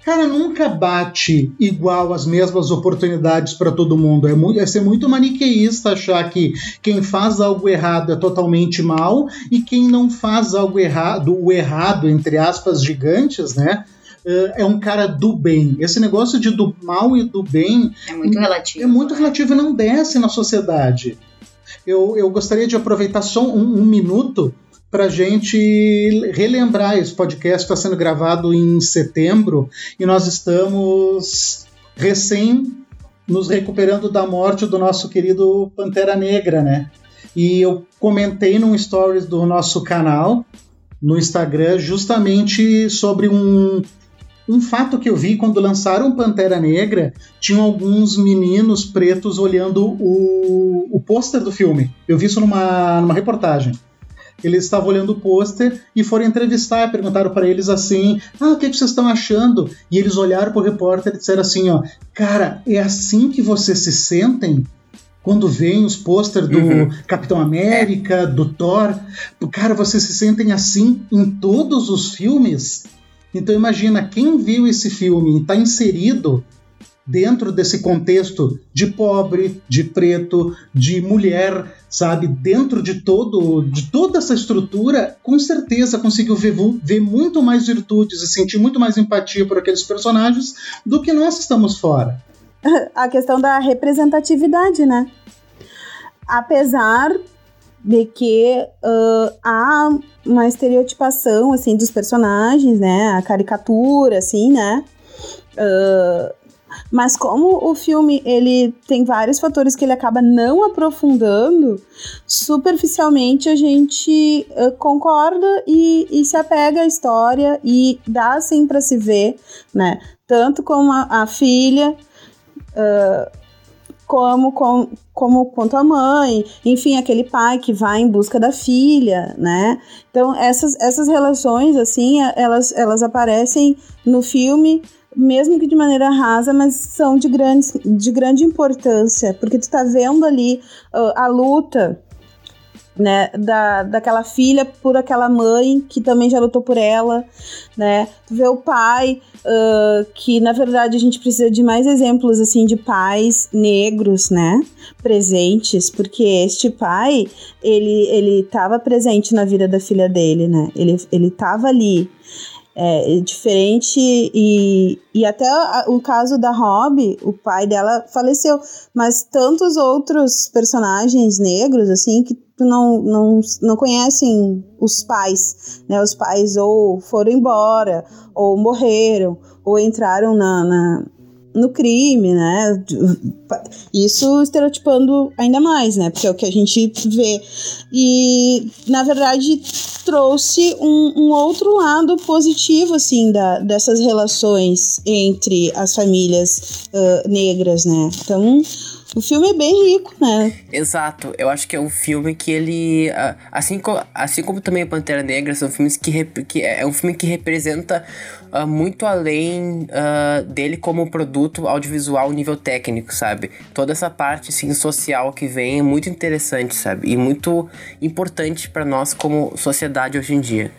cara nunca bate igual as mesmas oportunidades para todo mundo. É, muito, é ser muito maniqueísta achar que quem faz algo errado é totalmente mal e quem não faz algo errado, o errado, entre aspas, gigantes, né? é um cara do bem. Esse negócio de do mal e do bem é muito relativo. É muito relativo e não desce na sociedade. Eu, eu gostaria de aproveitar só um, um minuto para gente relembrar. Esse podcast está sendo gravado em setembro e nós estamos recém nos recuperando da morte do nosso querido Pantera Negra, né? E eu comentei num stories do nosso canal no Instagram justamente sobre um, um fato que eu vi quando lançaram Pantera Negra, tinham alguns meninos pretos olhando o, o pôster do filme. Eu vi isso numa, numa reportagem. Eles estavam olhando o pôster e foram entrevistar, perguntaram para eles assim: Ah, o que, que vocês estão achando? E eles olharam pro repórter e disseram assim: ó, cara, é assim que vocês se sentem? Quando vem os pôster do uhum. Capitão América, do Thor, cara, vocês se sentem assim em todos os filmes? Então imagina quem viu esse filme e está inserido dentro desse contexto de pobre, de preto, de mulher, sabe, dentro de todo, de toda essa estrutura, com certeza conseguiu ver, ver muito mais virtudes e sentir muito mais empatia por aqueles personagens do que nós que estamos fora. A questão da representatividade, né? Apesar de que uh, há uma estereotipação assim dos personagens, né? A caricatura, assim, né? Uh, mas como o filme ele tem vários fatores que ele acaba não aprofundando, superficialmente a gente uh, concorda e, e, se apega à história e dá assim para se ver, né? Tanto como a, a filha. Uh, como, com, como quanto a mãe, enfim, aquele pai que vai em busca da filha, né? Então, essas, essas relações, assim, elas, elas aparecem no filme mesmo que de maneira rasa, mas são de, grandes, de grande importância, porque tu tá vendo ali uh, a luta né, da, daquela filha por aquela mãe que também já lutou por ela, né, tu vê o pai, uh, que na verdade a gente precisa de mais exemplos, assim, de pais negros, né, presentes, porque este pai, ele, ele tava presente na vida da filha dele, né, ele, ele tava ali, é, diferente e, e até o caso da Rob, o pai dela faleceu, mas tantos outros personagens negros assim que tu não, não, não conhecem os pais, né? Os pais ou foram embora, ou morreram, ou entraram na, na no crime, né? Isso estereotipando ainda mais, né? Porque é o que a gente vê. E, na verdade, trouxe um, um outro lado positivo, assim, da, dessas relações entre as famílias uh, negras, né? Então, o filme é bem rico, né? Exato. Eu acho que é um filme que ele. Assim, co assim como também a Pantera Negra, são filmes que, que é um filme que representa uh, muito além uh, dele como produto audiovisual nível técnico, sabe? Toda essa parte assim, social que vem é muito interessante, sabe? E muito importante para nós como sociedade hoje em dia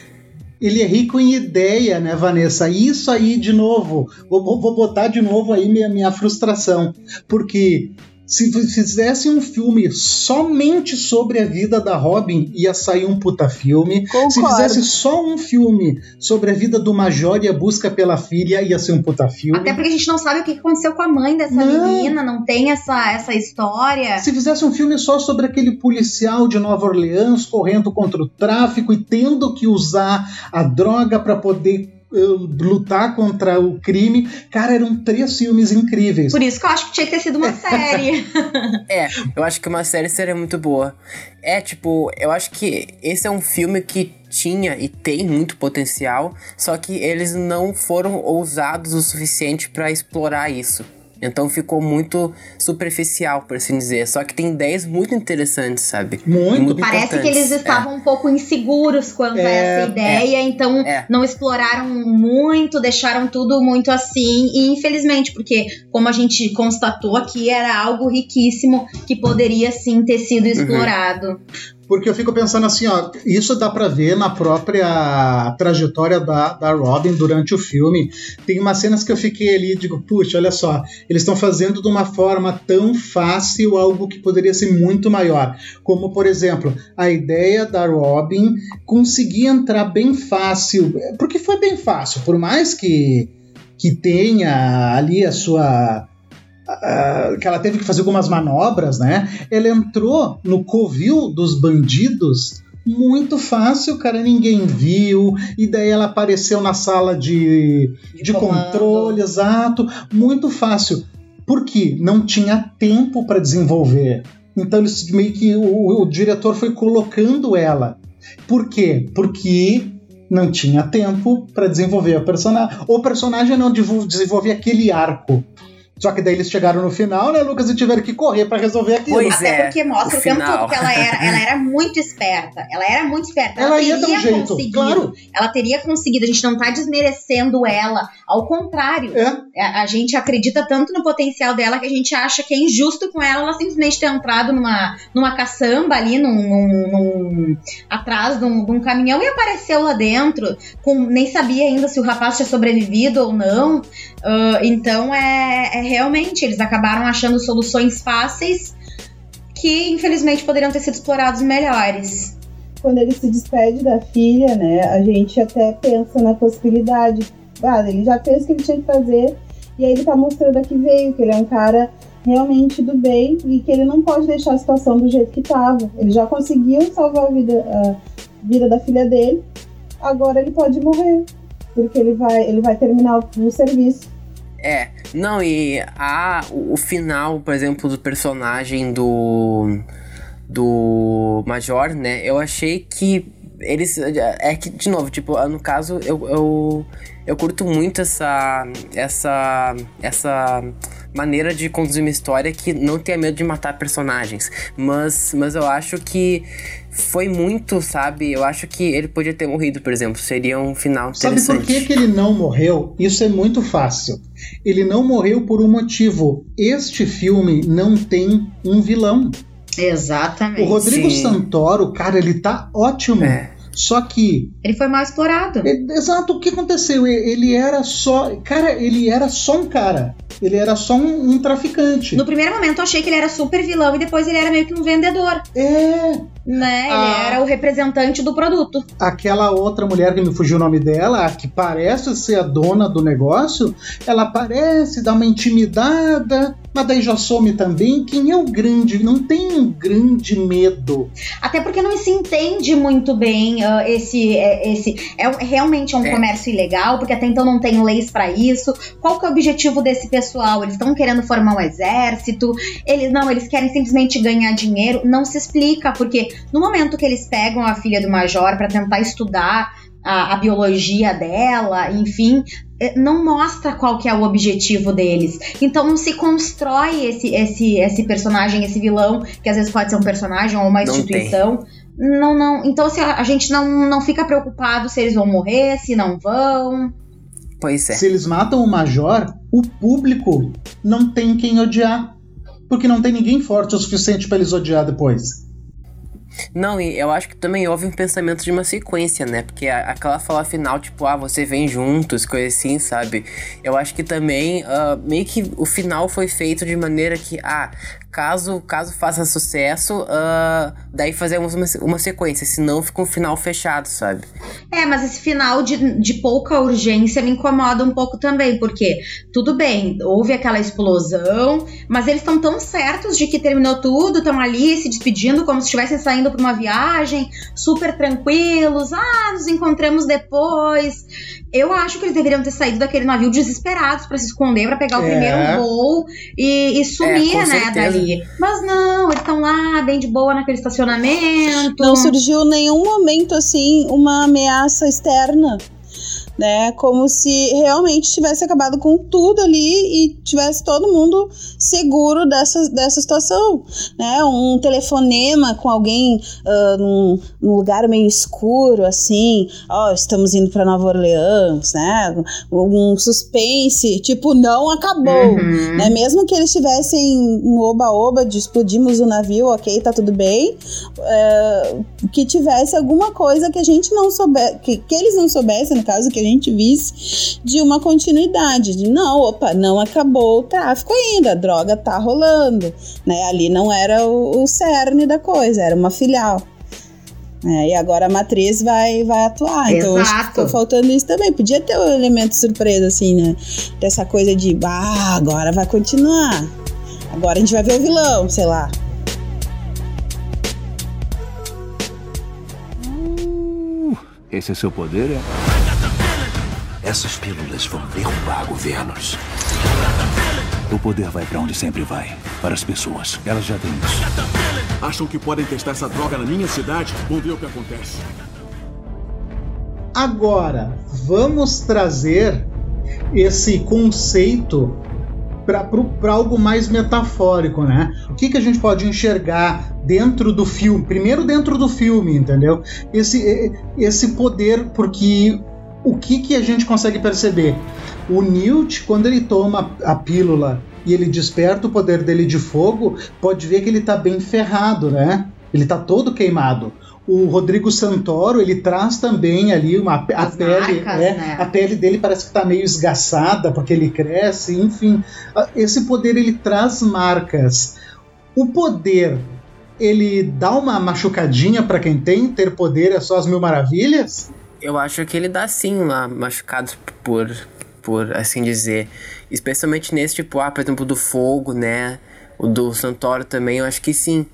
ele é rico em ideia, né, Vanessa? Isso aí, de novo, vou, vou botar de novo aí minha, minha frustração, porque se fizesse um filme somente sobre a vida da Robin, ia sair um puta filme. Concordo. Se fizesse só um filme sobre a vida do Major e a busca pela filha, ia ser um puta filme. Até porque a gente não sabe o que aconteceu com a mãe dessa não. menina, não tem essa, essa história. Se fizesse um filme só sobre aquele policial de Nova Orleans correndo contra o tráfico e tendo que usar a droga para poder lutar contra o crime. Cara, eram três filmes incríveis. Por isso que eu acho que tinha que ter sido uma série. é, eu acho que uma série seria muito boa. É, tipo, eu acho que esse é um filme que tinha e tem muito potencial, só que eles não foram ousados o suficiente para explorar isso. Então ficou muito superficial, por assim dizer. Só que tem ideias muito interessantes, sabe? Muito. muito Parece que eles estavam é. um pouco inseguros quanto é, a essa ideia, é, então é. não exploraram muito, deixaram tudo muito assim. E infelizmente, porque como a gente constatou aqui, era algo riquíssimo que poderia sim ter sido uhum. explorado. Uhum. Porque eu fico pensando assim, ó, isso dá para ver na própria trajetória da, da Robin durante o filme. Tem umas cenas que eu fiquei ali e digo, puxa, olha só, eles estão fazendo de uma forma tão fácil algo que poderia ser muito maior. Como, por exemplo, a ideia da Robin conseguir entrar bem fácil. Porque foi bem fácil, por mais que, que tenha ali a sua uh, que ela teve que fazer algumas manobras, né? Ela entrou no covil dos bandidos muito fácil, cara, ninguém viu, e daí ela apareceu na sala de, de, de controle, exato, muito fácil. Por quê? Não tinha tempo para desenvolver. Então eles meio que o, o diretor foi colocando ela. Por quê? Porque não tinha tempo para desenvolver a personagem. O personagem não desenvolvia aquele arco. Só que daí eles chegaram no final, né, Lucas, e tiveram que correr para resolver aquilo. Pois Até é, porque mostra o, o tempo todo que ela era, ela era muito esperta. Ela era muito esperta. Ela, ela ia dar um jeito, conseguido. claro. Ela teria conseguido. A gente não tá desmerecendo ela. Ao contrário. É. A, a, gente acredita tanto no potencial dela que a gente acha que é injusto com ela ela simplesmente ter entrado numa, numa caçamba ali, num, num, num atrás de um, de um, caminhão e apareceu lá dentro. Com, nem sabia ainda se o rapaz tinha sobrevivido ou não. Uh, então é, é realmente, eles acabaram achando soluções fáceis que infelizmente poderiam ter sido explorados melhores. Quando ele se despede da filha, né, a gente até pensa na possibilidade. Ah, ele já fez o que ele tinha que fazer e aí ele tá mostrando aqui veio, que ele é um cara realmente do bem e que ele não pode deixar a situação do jeito que tava. Ele já conseguiu salvar a vida, a vida da filha dele, agora ele pode morrer, porque ele vai, ele vai terminar o serviço. É, não, e a, o, o final, por exemplo, do personagem do. do Major, né? Eu achei que eles. É que, de novo, tipo, no caso, eu, eu, eu curto muito essa. essa. essa maneira de conduzir uma história que não tenha medo de matar personagens. Mas, mas eu acho que foi muito, sabe? Eu acho que ele podia ter morrido, por exemplo. Seria um final interessante. Sabe por que, que ele não morreu? Isso é muito fácil. Ele não morreu por um motivo. Este filme não tem um vilão. Exatamente. O Rodrigo Sim. Santoro, cara, ele tá ótimo. É. Só que. Ele foi mal explorado. Ele, exato, o que aconteceu? Ele era só. Cara, ele era só um cara. Ele era só um, um, traficante. No primeiro momento eu achei que ele era super vilão e depois ele era meio que um vendedor. É. Né? Ele a... era o representante do produto. Aquela outra mulher que me fugiu o nome dela, a que parece ser a dona do negócio, ela parece dar uma intimidada, mas daí já some também. Quem é o grande? Não tem um grande medo. Até porque não se entende muito bem uh, esse. É, esse é, realmente é um é. comércio ilegal, porque até então não tem leis para isso. Qual que é o objetivo desse pessoal? Eles estão querendo formar um exército? Eles não, eles querem simplesmente ganhar dinheiro. Não se explica, porque no momento que eles pegam a filha do major para tentar estudar a, a, biologia dela, enfim, é, não mostra qual que é o objetivo deles. Então não se constrói esse, esse, esse personagem, esse vilão, que às vezes pode ser um personagem ou uma instituição. Não, não. Então assim, a, a gente não, não fica preocupado se eles vão morrer, se não vão. Pois é. Se eles matam o Major, o público não tem quem odiar. Porque não tem ninguém forte o suficiente para eles odiar depois. Não, e eu acho que também houve um pensamento de uma sequência, né? Porque aquela fala final, tipo, ah, você vem juntos, coisa assim, sabe? Eu acho que também, uh, meio que o final foi feito de maneira que, ah, caso, caso faça sucesso, uh, daí fazemos uma, uma sequência, senão fica um final fechado, sabe? É, mas esse final de, de pouca urgência me incomoda um pouco também, porque tudo bem, houve aquela explosão, mas eles estão tão certos de que terminou tudo, estão ali se despedindo como se estivessem saindo para uma viagem, super tranquilos, ah, nos encontramos depois. Eu acho que eles deveriam ter saído daquele navio desesperados para se esconder, para pegar o é. primeiro voo e, e sumir, é, né, dali. Mas não, eles estão lá, bem de boa naquele estacionamento. Não surgiu nenhum momento assim uma ameaça externa né? Como se realmente tivesse acabado com tudo ali e tivesse todo mundo seguro dessa, dessa situação, né? Um telefonema com alguém uh, num, num, lugar meio escuro, assim, ó, oh, estamos indo para Nova Orleans, né? Um suspense, tipo, não acabou, uhum. né? Mesmo que eles tivessem um oba-oba de explodimos o navio, ok, tá tudo bem, uh, que tivesse alguma coisa que a gente não soubesse, que, que eles não soubessem, no caso, que a gente visse de uma continuidade, de não, opa, não acabou o tráfico ainda, a droga tá rolando, né? Ali não era o, o cerne da coisa, era uma filial. É, e agora a matriz vai, vai atuar. Então acho que Exato. ficou faltando isso também. Podia ter um elemento surpresa, assim, né? Dessa coisa de, ah, agora vai continuar. Agora a gente vai ver o vilão, sei lá. Esse é seu poder, é? Essas pílulas vão derrubar governos. O poder vai pra onde sempre vai. Para as pessoas. Elas já têm isso. Acham que podem testar essa droga na minha cidade? Vamos ver o que acontece. Agora, vamos trazer esse conceito para algo mais metafórico, né? O que, que a gente pode enxergar dentro do filme? Primeiro dentro do filme, entendeu? Esse, esse poder, porque o que, que a gente consegue perceber? O Newt, quando ele toma a pílula e ele desperta o poder dele de fogo, pode ver que ele tá bem ferrado, né? Ele tá todo queimado. O Rodrigo Santoro, ele traz também ali uma a As pele, marcas, é, né? a pele dele parece que tá meio esgaçada porque ele cresce, enfim. Ah, Esse poder ele traz marcas. O poder ele dá uma machucadinha para quem tem, ter poder é só as mil maravilhas? Eu acho que ele dá sim uma machucados por, por assim dizer. Especialmente nesse tipo, ah, por exemplo, do fogo, né? O do Santoro também, eu acho que sim.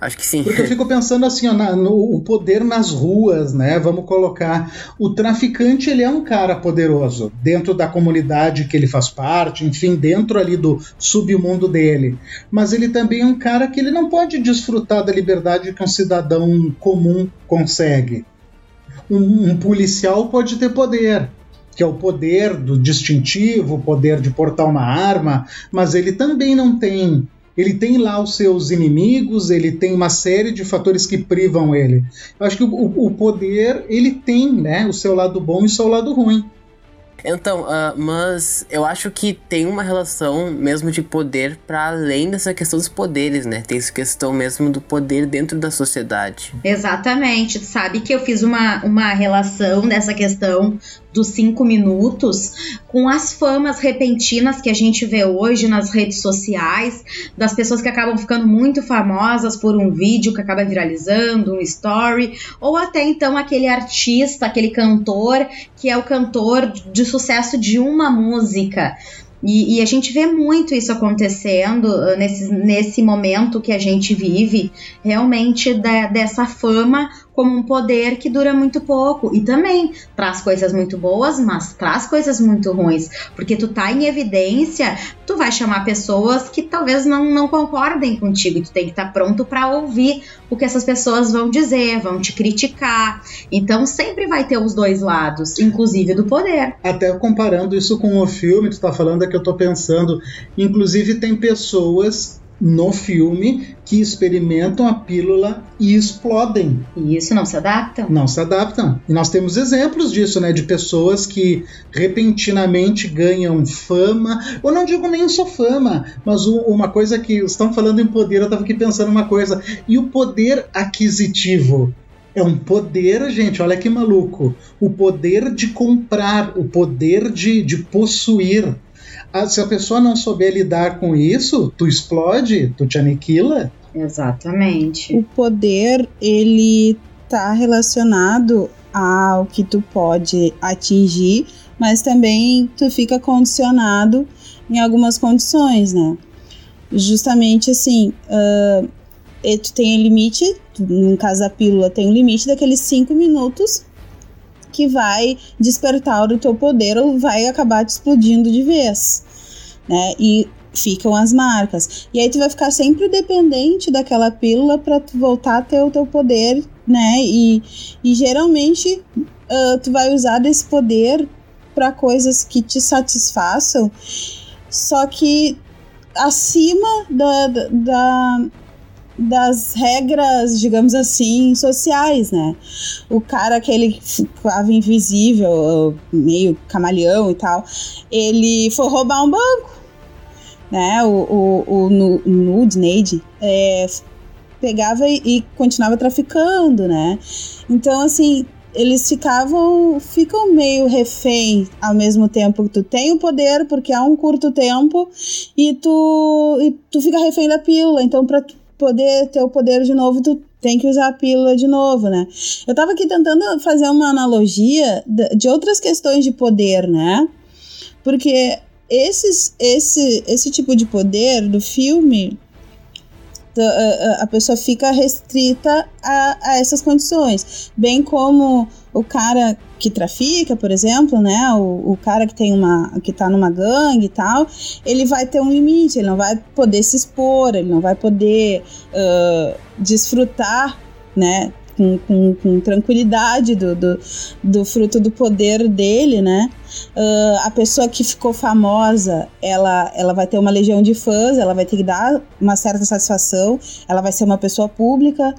Acho que sim. Porque eu fico pensando assim, ó, na- no o poder nas ruas, né? Vamos colocar. O traficante, ele é um cara poderoso dentro da comunidade que ele faz parte, enfim, dentro ali do submundo dele. Mas ele também é um cara que ele não pode desfrutar da liberdade que um cidadão comum consegue. Um, um policial pode ter poder. Que é o poder do distintivo, o poder de portar uma arma, mas ele também não tem ele tem lá os seus inimigos, ele tem uma série de fatores que privam ele. Eu acho que o, o- poder, ele tem, né, o seu lado bom e o seu lado ruim. Então, ah, mas eu acho que tem uma relação mesmo de poder para além dessa questão dos poderes, né? Tem essa questão mesmo do poder dentro da sociedade. Exatamente. Sabe que eu fiz uma, uma relação dessa questão dos cinco minutos com as famas repentinas que a gente vê hoje nas redes sociais, das pessoas que acabam ficando muito famosas por um vídeo que acaba viralizando, um story, ou até então aquele artista, aquele cantor que é o cantor de sucesso de uma música. E, e a gente vê muito isso acontecendo uh, nesse, nesse momento que a gente vive, realmente da- dessa fama como um poder que dura muito pouco. E também traz coisas muito boas, mas traz coisas muito ruins. Porque tu tá em evidência, tu vai chamar pessoas que talvez não, não concordem contigo. E tu tem que estar pronto para ouvir o que essas pessoas vão dizer, vão te criticar. Então sempre vai ter os dois lados, inclusive do poder. Até comparando isso com o filme, tu tá falando é que eu tô pensando, inclusive tem pessoas no filme que experimentam a pílula e explodem. E isso não se adaptam? Não se adaptam. E nós temos exemplos disso, né? De pessoas que repentinamente ganham fama. Eu não digo nem só fama, mas uma coisa que estão falando em poder, eu tava aqui pensando uma coisa. E o poder aquisitivo? É um poder, gente, olha que maluco. O poder de comprar, o poder de, de possuir. Ah, se a pessoa não souber lidar com isso, tu explode, tu te aniquila. Exatamente. O poder, ele tá relacionado ao que tu pode atingir, mas também tu fica condicionado em algumas condições, né? Justamente assim, e tu tem um limite, no caso da pílula, tem um limite daqueles cinco minutos que vai despertar o teu poder ou vai acabar te explodindo de vez, né? E ficam as marcas. E aí tu vai ficar sempre dependente daquela pílula para tu voltar a ter o teu poder, né? E, e geralmente ah, tu vai usar desse poder para coisas que te satisfaçam, só que acima da, da, da- das regras, digamos assim, sociais, né? O cara que ele ficava invisível, meio camaleão e tal, ele foi roubar um banco, né? O, o, o Nu- Nude, Nade, é, pegava e, e continuava traficando, né? Então, assim, eles ficavam, ficam meio refém ao mesmo tempo que tu tem o poder, porque há um curto tempo, e tu, e tu fica refém da pílula. Então, pra tu poder ter o poder de novo, tu tem que usar a pílula de novo, né? Eu tava aqui tentando fazer uma analogia de outras questões de poder, né? Porque esses, esse, esse tipo de poder do filme a pessoa fica restrita a, a, essas condições. Bem como o cara que trafica, por exemplo, né? O, o cara que tem uma. que tá numa gangue e tal, ele vai ter um limite, ele não vai poder se expor, ele não vai poder uh, desfrutar, né? com, com, com tranquilidade do, do, do, fruto do poder dele, né? Uh, a pessoa que ficou famosa, ela, ela vai ter uma legião de fãs, ela vai ter que dar uma certa satisfação, ela vai ser uma pessoa pública,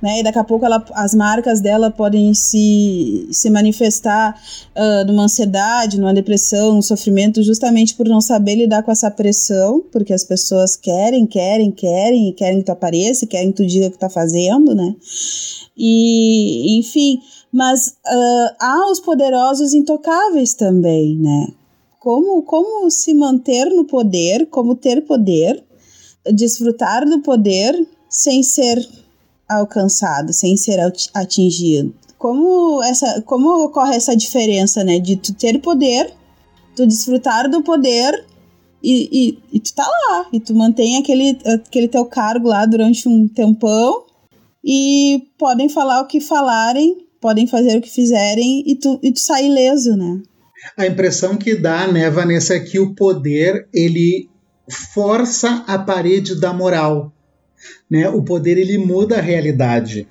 né? E daqui a pouco ela, as marcas dela podem se, se manifestar uh, numa ansiedade, numa depressão, num sofrimento, justamente por não saber lidar com essa pressão, porque as pessoas querem, querem, querem, e querem que tu apareça, querem que tu diga o que tá fazendo, né? E, enfim, mas uh, há os poderosos intocáveis também, né? Como, como se manter no poder, como ter poder, desfrutar do poder sem ser alcançado, sem ser atingido. Como, essa, como ocorre essa diferença, né? De tu ter poder, tu desfrutar do poder e, e, e, tu tá lá, e tu mantém aquele, aquele teu cargo lá durante um tempão e podem falar o que falarem, podem fazer o que fizerem e tu, e tu sai ileso, né? A impressão que dá, né, Vanessa, é que o poder ele força a parede da moral. Né? O poder ele muda a realidade.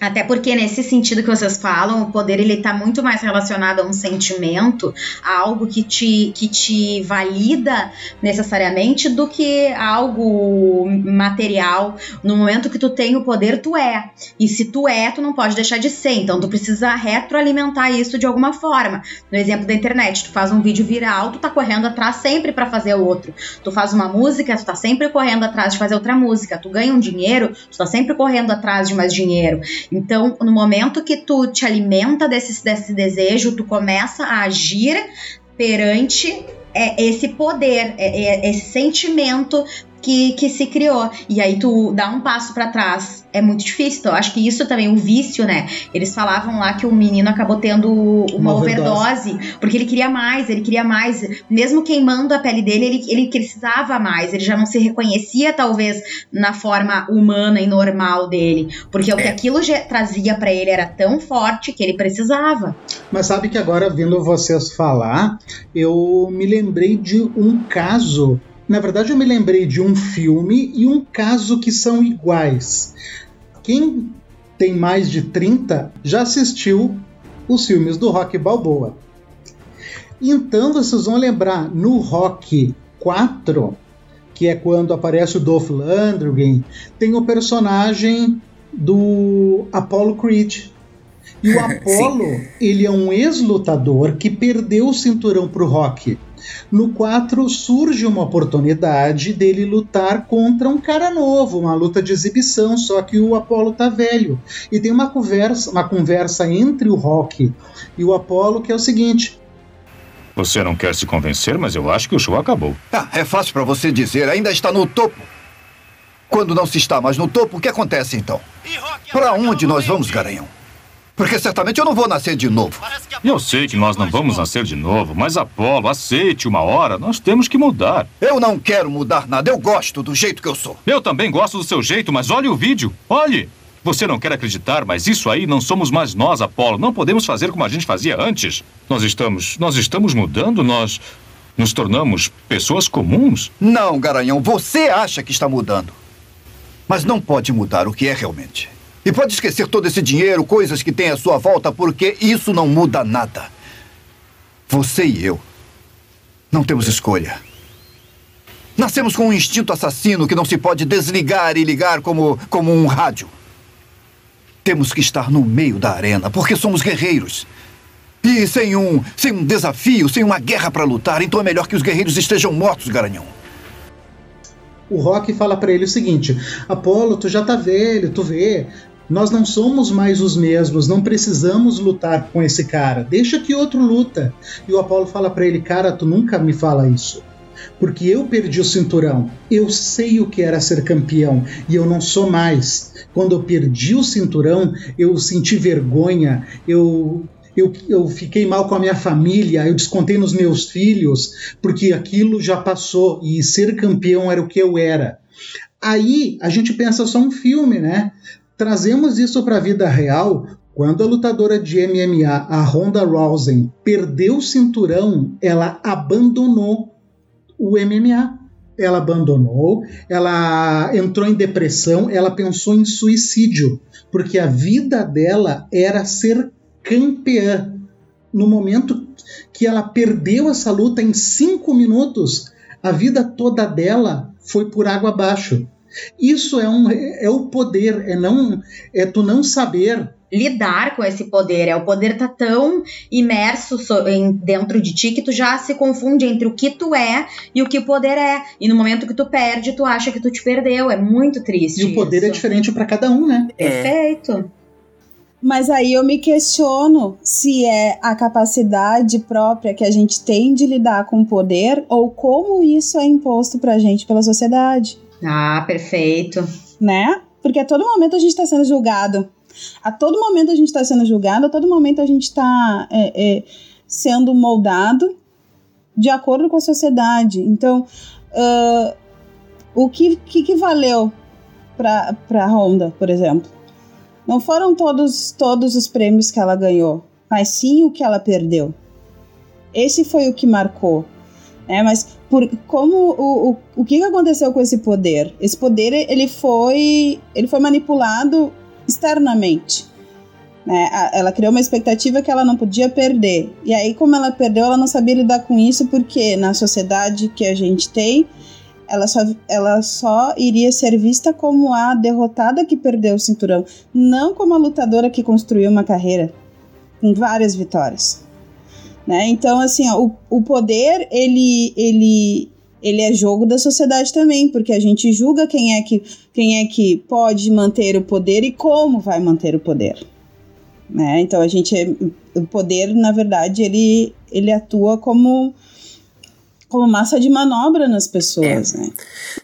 Até porque nesse sentido que vocês falam, o poder ele tá muito mais relacionado a um sentimento, a algo que te, que te valida necessariamente do que algo material. No momento que tu tem o poder, tu é. E se tu é, tu não pode deixar de ser. Então tu precisa retroalimentar isso de alguma forma. No exemplo da internet, tu faz um vídeo viral, tu tá correndo atrás sempre para fazer outro. Tu faz uma música, tu tá sempre correndo atrás de fazer outra música. Tu ganha um dinheiro, tu tá sempre correndo atrás de mais dinheiro. Então, no momento que tu te alimenta desse, desse desejo, tu começa a agir perante é, esse poder, é, é, esse sentimento que, que se criou. E aí tu dá um passo para trás. É muito difícil. Então, eu acho que isso também, o vício, né? Eles falavam lá que o menino acabou tendo uma, uma overdose. overdose. porque ele queria mais, ele queria mais. Mesmo queimando a pele dele, ele, ele precisava mais. Ele já não se reconhecia, talvez, na forma humana e normal dele. Porque o que é. aquilo trazia para ele era tão forte que ele precisava. Mas sabe que agora, vendo vocês falar, eu me lembrei de um caso na verdade, eu me lembrei de um filme e um caso que são iguais. Quem tem mais de 30 já assistiu os filmes do Rock Balboa. Então vocês vão lembrar no Rock 4, que é quando aparece o Dolph Lundgren, tem o personagem do Apollo Creed. E o Apollo, ele é um ex-lutador que perdeu o cinturão pro Rock. No 4 surge uma oportunidade dele lutar contra um cara novo, uma luta de exibição, só que o Apollo tá velho. E tem uma conversa, uma conversa entre o Rock e o Apollo que é o seguinte: você não quer se convencer, mas eu acho que o show acabou. Ah, é fácil para você dizer, ainda está no topo. Quando não se está mais no topo, o que acontece então? Para onde nós vamos, Garanhão? Porque certamente eu não vou nascer de novo. Eu sei que nós não vamos nascer de novo, mas Apolo, aceite uma hora, nós temos que mudar. Eu não quero mudar nada, eu gosto do jeito que eu sou. Eu também gosto do seu jeito, mas olhe o vídeo. Olhe! Você não quer acreditar, mas isso aí não somos mais nós, Apolo. Não podemos fazer como a gente fazia antes. Nós estamos. Nós estamos mudando, nós. Nos tornamos pessoas comuns. Não, Garanhão, você acha que está mudando. Mas não pode mudar o que é realmente. E pode esquecer todo esse dinheiro, coisas que tem à sua volta, porque isso não muda nada. Você e eu não temos escolha. Nascemos com um instinto assassino que não se pode desligar e ligar como, como um rádio. Temos que estar no meio da arena, porque somos guerreiros. E sem um, sem um desafio, sem uma guerra para lutar, então é melhor que os guerreiros estejam mortos, Garanhão o Rock fala para ele o seguinte: Apolo, tu já tá velho, tu vê. Nós não somos mais os mesmos, não precisamos lutar com esse cara. Deixa que outro luta. E o Apolo fala para ele: Cara, tu nunca me fala isso. Porque eu perdi o cinturão. Eu sei o que era ser campeão e eu não sou mais. Quando eu perdi o cinturão, eu senti vergonha, eu eu, eu, fiquei mal com a minha família, eu descontei nos meus filhos, porque aquilo já passou e ser campeão era o que eu era. Aí a gente pensa só um filme, né? Trazemos isso para a vida real. Quando a lutadora de MMA, a Ronda Rousey, perdeu o cinturão, ela abandonou o MMA. Ela abandonou, ela entrou em depressão, ela pensou em suicídio, porque a vida dela era ser campeã. No momento que ela perdeu essa luta em cinco minutos, a vida toda dela foi por água abaixo. Isso é, um, é o poder, é não é tu não saber lidar com esse poder. É o poder tá tão imerso em, dentro de ti que tu já se confunde entre o que tu é e o que o poder é. E no momento que tu perde, tu acha que tu te perdeu. É muito triste. E o poder é isso. é diferente para cada um, né? Perfeito. Mas aí eu me questiono se é a capacidade própria que a gente tem de lidar com o poder ou como isso é imposto pra gente pela sociedade. Ah, perfeito. Né? Porque a todo momento a gente está sendo julgado. A todo momento a gente está sendo julgado, a todo momento a gente está é, é, sendo moldado de acordo com a sociedade. Então, uh, o que, que, que valeu para a Honda, por exemplo? Não foram todos, todos os prêmios que ela ganhou, mas sim o que ela perdeu. Esse foi o que marcou. É, mas por, como o, o, o que aconteceu com esse poder? Esse poder ele foi ele foi manipulado externamente. Né? Ela criou uma expectativa que ela não podia perder. E aí, como ela perdeu, ela não sabia lidar com isso, porque na sociedade que a gente tem, ela só, ela só iria ser vista como a derrotada que perdeu o cinturão, não como a lutadora que construiu uma carreira com várias vitórias. Né? Então, assim, ó, o, o poder, ele, ele, ele é jogo da sociedade também, porque a gente julga quem é que, quem é que pode manter o poder e como vai manter o poder. Né? Então, a gente, é, o poder, na verdade, ele, ele atua como como massa de manobra nas pessoas, é. né?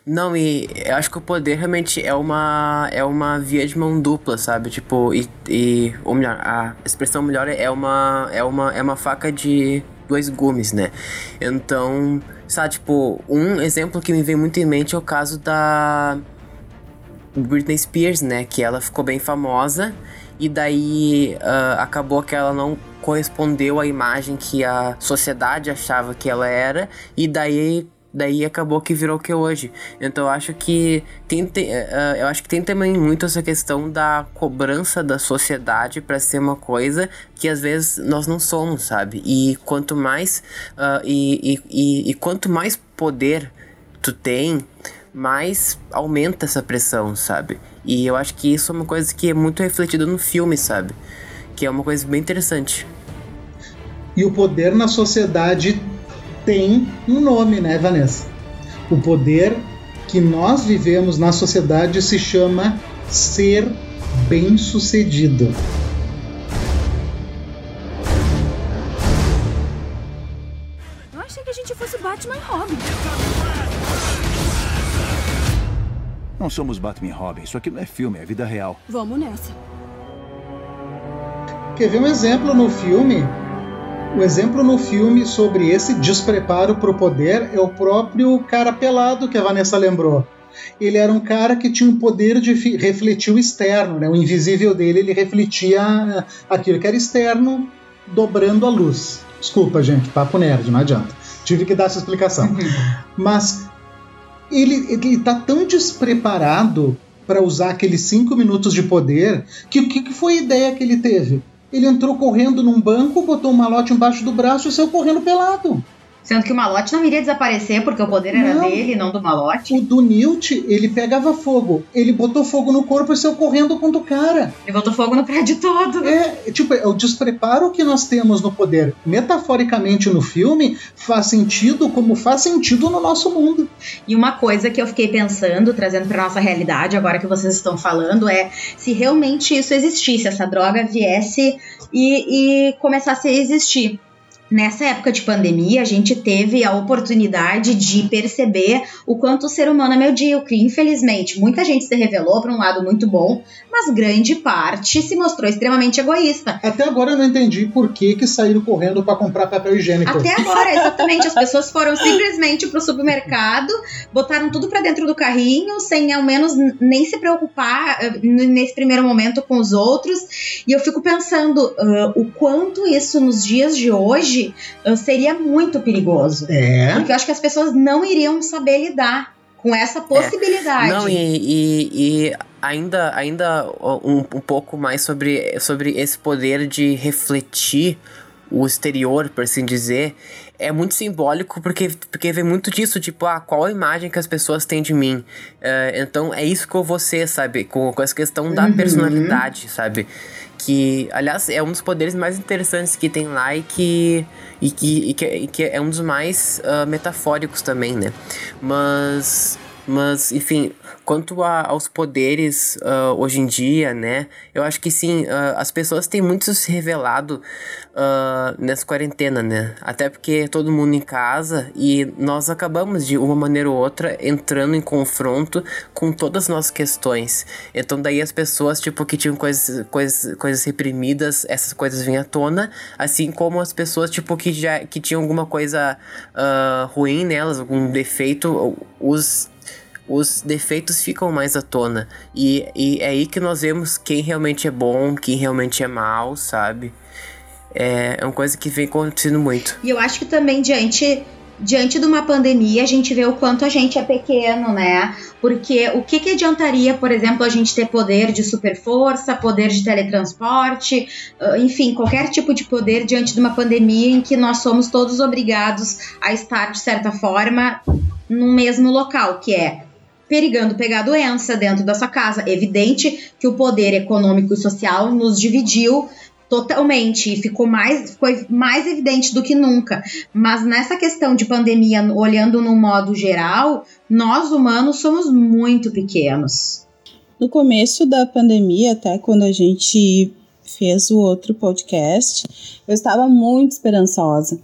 Não, e eu acho que o poder realmente é uma é uma via de mão dupla, sabe? Tipo, e, e ou melhor, a expressão melhor é uma é uma é uma faca de dois gumes, né? Então, sabe, tipo, um exemplo que me vem muito em mente é o caso da Britney Spears, né? Que ela ficou bem famosa e daí uh, acabou que ela não correspondeu à imagem que a sociedade achava que ela era, e daí daí acabou que virou o que é hoje. Então eu acho que tem, tem uh, eu acho que tem também muito essa questão da cobrança da sociedade para ser uma coisa que às vezes nós não somos, sabe? E quanto mais uh, e, e, e, e quanto mais poder tu tem, mais aumenta essa pressão, sabe? E eu acho que isso é uma coisa que é muito refletida no filme, sabe? Que é uma coisa bem interessante. E o poder na sociedade tem um nome, né, Vanessa? O poder que nós vivemos na sociedade se chama ser bem-sucedido. Eu achei que a gente fosse Batman e Robin. Não somos Batman e Robin. Isso aqui não é filme, é vida real. Vamos nessa. Quer ver um exemplo no filme? O exemplo no filme sobre esse despreparo para o poder é o próprio cara pelado que a Vanessa lembrou. Ele era um cara que tinha o poder de refletir o externo, né? o invisível dele ele refletia aquilo que era externo, dobrando a luz. Desculpa, gente, papo nerd, não adianta. Tive que dar essa explicação. Mas ele, ele tá tão despreparado para usar aqueles cinco minutos de poder que o que, que foi a ideia que ele teve? Ele entrou correndo num banco, botou um malote embaixo do braço e saiu correndo pelado. Sendo que o malote não iria desaparecer porque o poder era não, dele, não do malote. O do Newt, ele pegava fogo. Ele botou fogo no corpo e saiu correndo contra o cara. Ele botou fogo no prédio todo. É, tipo, é o despreparo que nós temos no poder, metaforicamente no filme, faz sentido como faz sentido no nosso mundo. E uma coisa que eu fiquei pensando, trazendo para nossa realidade, agora que vocês estão falando, é se realmente isso existisse, essa droga viesse e, e começasse a existir nessa época de pandemia, a gente teve a oportunidade de perceber o quanto o ser humano é medíocre. Infelizmente, muita gente se revelou para um lado muito bom, mas grande parte se mostrou extremamente egoísta. Até agora eu não entendi por que, que saíram correndo para comprar papel higiênico. Até agora, exatamente. As pessoas foram simplesmente pro supermercado, botaram tudo para dentro do carrinho, sem ao menos nem se preocupar uh, nesse primeiro momento com os outros. E eu fico pensando uh, o quanto isso nos dias de hoje uh, seria muito perigoso. É. Porque eu acho que as pessoas não iriam saber lidar com essa possibilidade. É. Não, e, e, e, ainda, ainda um, um pouco mais sobre, sobre esse poder de refletir o exterior, por assim dizer, é muito simbólico porque, porque vem muito disso, tipo, ah, qual a imagem que as pessoas têm de mim? Uh, então é isso que eu vou ser, sabe? Com, com essa questão da Uhum. personalidade, sabe? Que, aliás, é um dos poderes mais interessantes que tem lá e que, e que, e que, e que é um dos mais ah, metafóricos também, né? Mas. Mas, enfim, quanto a- aos poderes ah, hoje em dia, né? Eu acho que sim, ah, as pessoas têm muito se revelado ah, nessa quarentena, né? Até porque todo mundo em casa e nós acabamos de uma maneira ou outra entrando em confronto com todas as nossas questões. Então daí as pessoas, tipo, que tinham coisas, coisas, coisas reprimidas, essas coisas vêm à tona, assim como as pessoas, tipo, que já que tinham alguma coisa ruim nelas, algum defeito, os os defeitos ficam mais à tona. E, e é aí que nós vemos quem realmente é bom, quem realmente é mal, sabe? É, é uma coisa que vem acontecendo muito. E eu acho que também diante diante de uma pandemia a gente vê o quanto a gente é pequeno, né? Porque o que, que adiantaria, por exemplo, a gente ter poder de super força, poder de teletransporte, uh, enfim, qualquer tipo de poder diante de uma pandemia em que nós somos todos obrigados a estar de certa forma no mesmo local, que é perigando pegar doença dentro da sua casa. Evidente que o poder econômico e social nos dividiu totalmente e ficou mais, ficou mais evidente do que nunca. Mas nessa questão de pandemia, olhando no modo geral, nós humanos somos muito pequenos. No começo da pandemia, até quando a gente fez o outro podcast, eu estava muito esperançosa.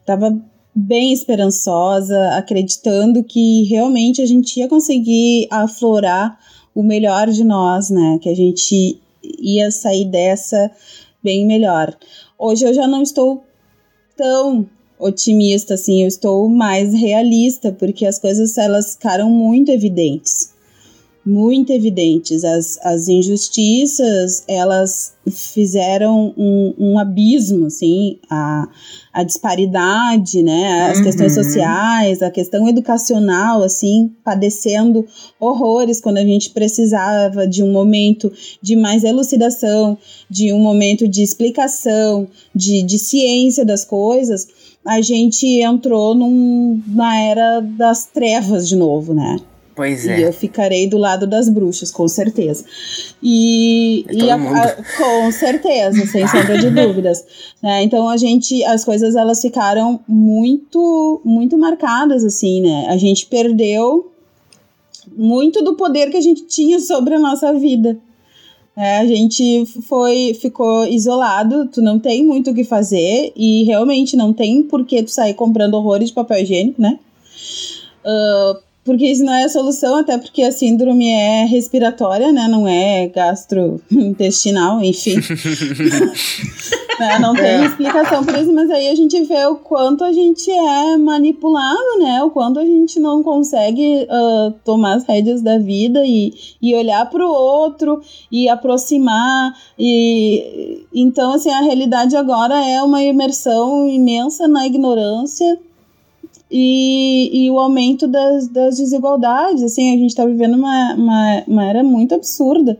Estava bem esperançosa, acreditando que realmente a gente ia conseguir aflorar o melhor de nós, né? Que a gente ia sair dessa bem melhor. Hoje eu já não estou tão otimista assim, eu estou mais realista, porque as coisas elas ficaram muito evidentes. Muito evidentes. As, as injustiças, elas fizeram um, um abismo, assim, a, a disparidade, né, as Uhum. questões sociais, a questão educacional, assim, padecendo horrores quando a gente precisava de um momento de mais elucidação, de um momento de explicação, de, de ciência das coisas, a gente entrou num, na era das trevas de novo, né? Pois E é. eu ficarei do lado das bruxas, com certeza. E, É e a- a- com certeza, sem sombra de dúvidas. né? Então a gente, as coisas elas ficaram muito, muito marcadas assim, né? A gente perdeu muito do poder que a gente tinha sobre a nossa vida. É, a gente foi, ficou isolado, tu não tem muito o que fazer e realmente não tem por que tu sair comprando horrores de papel higiênico, né? Ah, porque isso não é a solução, até porque a síndrome é respiratória, né? Não é gastrointestinal, enfim. Né, Não tem É. explicação por isso, mas aí a gente vê o quanto a gente é manipulado, né? O quanto a gente não consegue ah, tomar as rédeas da vida e, e olhar para o outro e aproximar. E então, assim, a realidade agora é uma imersão imensa na ignorância e, e o aumento das, das desigualdades. Assim, a gente está vivendo uma, uma, uma era muito absurda.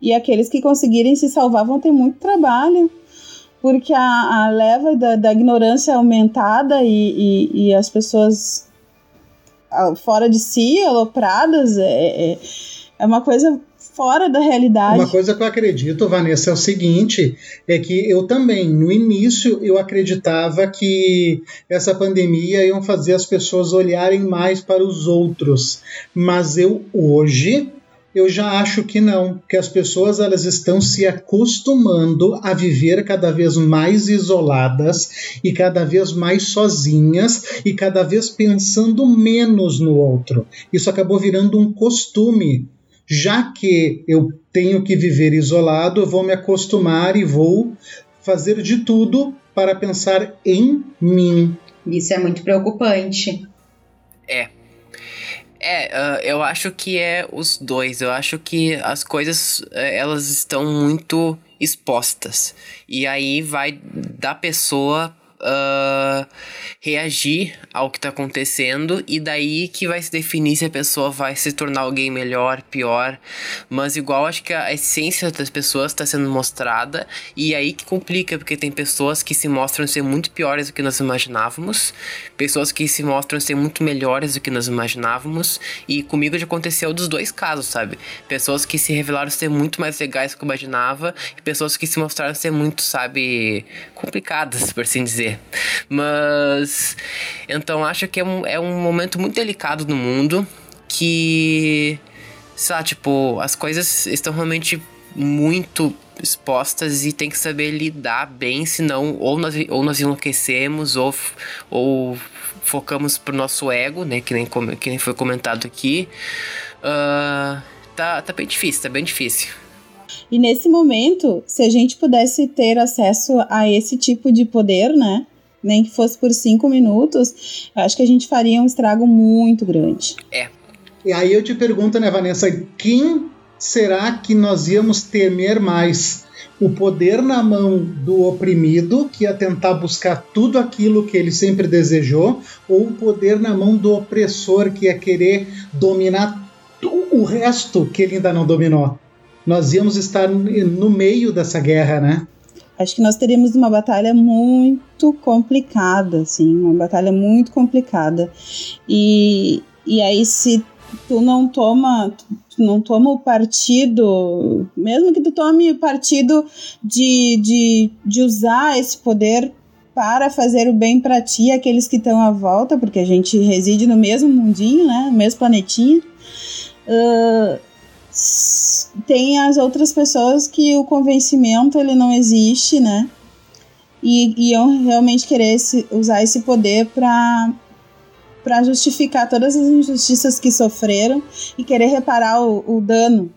E aqueles que conseguirem se salvar vão ter muito trabalho, porque a, a leva da, da ignorância aumentada e, e, e as pessoas ah, fora de si, alopradas, é, é, é uma coisa fora da realidade. Uma coisa que eu acredito, Vanessa, é o seguinte: é que eu também, no início, eu acreditava que essa pandemia iam fazer as pessoas olharem mais para os outros. Mas eu hoje Eu já acho que não, que as pessoas elas estão se acostumando a viver cada vez mais isoladas e cada vez mais sozinhas e cada vez pensando menos no outro. Isso acabou virando um costume. Já que eu tenho que viver isolado, eu vou me acostumar e vou fazer de tudo para pensar em mim. Isso é muito preocupante. É. É, uh, eu acho que é os dois. Eu acho que as coisas uh, elas estão muito expostas. E aí vai da pessoa uh, reagir ao que está acontecendo e daí que vai se definir se a pessoa vai se tornar alguém melhor, pior. Mas igual acho que a essência das pessoas está sendo mostrada e aí que complica porque tem pessoas que se mostram ser muito piores do que nós imaginávamos, pessoas que se mostram ser muito melhores do que nós imaginávamos e comigo já aconteceu dos dois casos, sabe? Pessoas que se revelaram ser muito mais legais do que eu imaginava e pessoas que se mostraram ser muito, sabe, complicadas, por assim dizer. Mas. Então acho que é um, é um momento muito delicado no mundo que. Sei lá, tipo, as coisas estão realmente muito expostas e tem que saber lidar bem, senão ou nós, ou nós enlouquecemos ou, ou focamos pro nosso ego, né? Que nem, que nem foi comentado aqui. Uh, tá, tá bem difícil, tá bem difícil. E nesse momento, se a gente pudesse ter acesso a esse tipo de poder, né? Nem que fosse por cinco minutos, eu acho que a gente faria um estrago muito grande. É. E aí eu te pergunto, né, Vanessa, quem será que nós íamos temer mais? O poder na mão do oprimido, que ia tentar buscar tudo aquilo que ele sempre desejou, ou o poder na mão do opressor, que ia querer dominar o resto que ele ainda não dominou? Nós íamos estar no meio dessa guerra, né? Acho que nós teríamos uma batalha muito complicada, assim, uma batalha muito complicada. E, e aí, se tu não toma, tu não toma o partido, mesmo que tu tome o partido de, de, de usar esse poder para fazer o bem para ti, aqueles que estão à volta, porque a gente reside no mesmo mundinho, né, no mesmo planetinho. Uh, tem as outras pessoas que o convencimento ele não existe, né? E iam realmente querer esse, usar esse poder para para justificar todas as injustiças que sofreram e querer reparar o, o dano.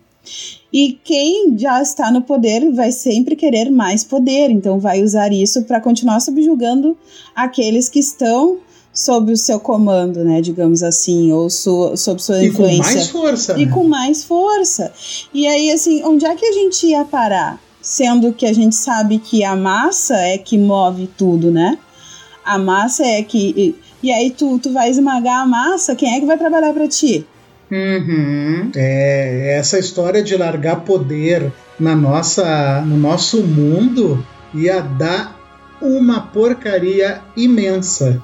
E quem já está no poder vai sempre querer mais poder, então vai usar isso para continuar subjugando aqueles que estão sob o seu comando, né, digamos assim, ou su sob sua influência. E com mais força. E né? com mais força. E aí, assim, onde é que a gente ia parar? Sendo que a gente sabe que a massa é que move tudo, né? A massa é que. E, e aí tu, tu vai esmagar a massa, quem é que vai trabalhar para ti? Uhum. É, essa história de largar poder na nossa, no nosso mundo ia dar uma porcaria imensa.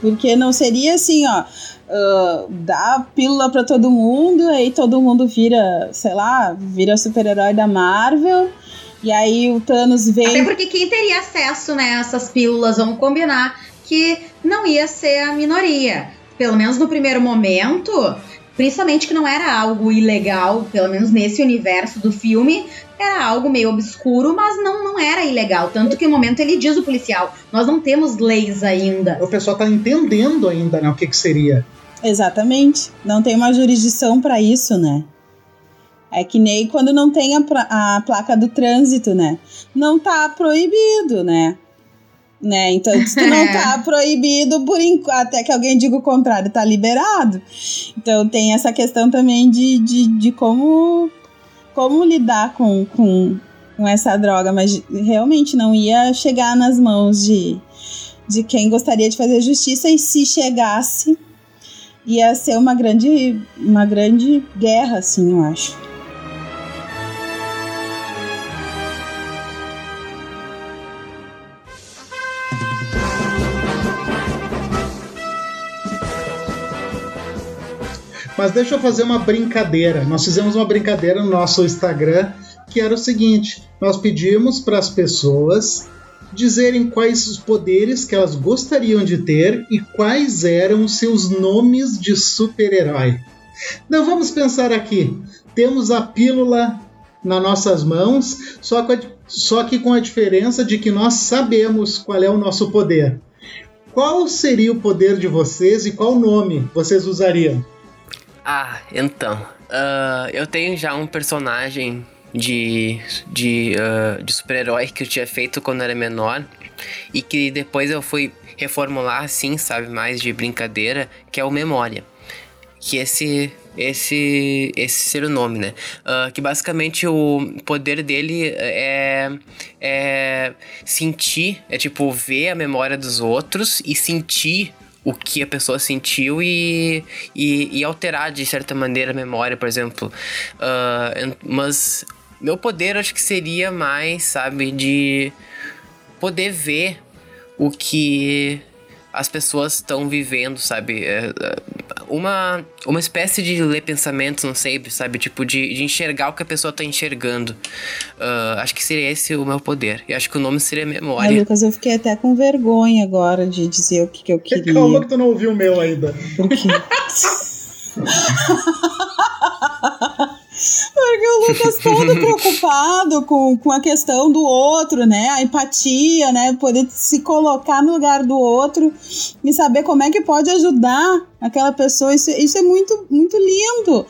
Porque não seria assim, ó, uh, dar pílula para todo mundo, aí todo mundo vira, sei lá, vira super-herói da Marvel. E aí o Thanos vem. Até porque quem teria acesso né, a essas pílulas, vamos combinar, que não ia ser a minoria. Pelo menos no primeiro momento, principalmente que não era algo ilegal, pelo menos nesse universo do filme, era algo meio obscuro, mas não, não era ilegal. Tanto que no momento ele diz o policial: nós não temos leis ainda. O pessoal tá entendendo ainda, né, o que, que seria. Exatamente. Não tem uma jurisdição para isso, né? É que nem quando não tem a, a, placa do trânsito, né? Não tá proibido, né? Né? Então, tu não tá proibido, por até que alguém diga o contrário, tá liberado. Então tem essa questão também de, de, de como como lidar com, com, com essa droga, mas realmente não ia chegar nas mãos de, de quem gostaria de fazer justiça e se chegasse ia ser uma grande uma grande guerra assim, eu acho. Mas deixa eu fazer uma brincadeira. Nós fizemos uma brincadeira no nosso Instagram que era o seguinte: nós pedimos para as pessoas dizerem quais os poderes que elas gostariam de ter e quais eram os seus nomes de super-herói. Então vamos pensar aqui. temos a pílula nas nossas mãos, só, só que com a diferença de que nós sabemos qual é o nosso poder. Qual seria o poder de vocês e qual nome vocês usariam? Ah, então. Uh, eu tenho já um personagem de, de, uh, de super-herói que eu tinha feito quando era menor e que depois eu fui reformular assim, sabe, mais de brincadeira, que é o Memória. Que esse esse esse ser o nome, né? Uh, que basicamente o poder dele é, é sentir, é tipo ver a memória dos outros e sentir o que a pessoa sentiu e, e, e alterar de certa maneira a memória, por exemplo. Uh, mas meu poder acho que seria mais, sabe, de poder ver o que as pessoas estão vivendo, sabe? É, é, uma, uma espécie de ler pensamentos, não sei, sabe? Tipo, de, de enxergar o que a pessoa tá enxergando. Uh, acho que seria esse o meu poder. E acho que o nome seria memória. Ai, Lucas, eu fiquei até com vergonha agora de dizer o que, que eu queria. Calma que tu não ouviu o meu ainda. Por quê? Porque o Lucas todo preocupado com, com a questão do outro, né? A empatia, né? Poder se colocar no lugar do outro e saber como é que pode ajudar aquela pessoa. Isso, isso é muito, muito lindo.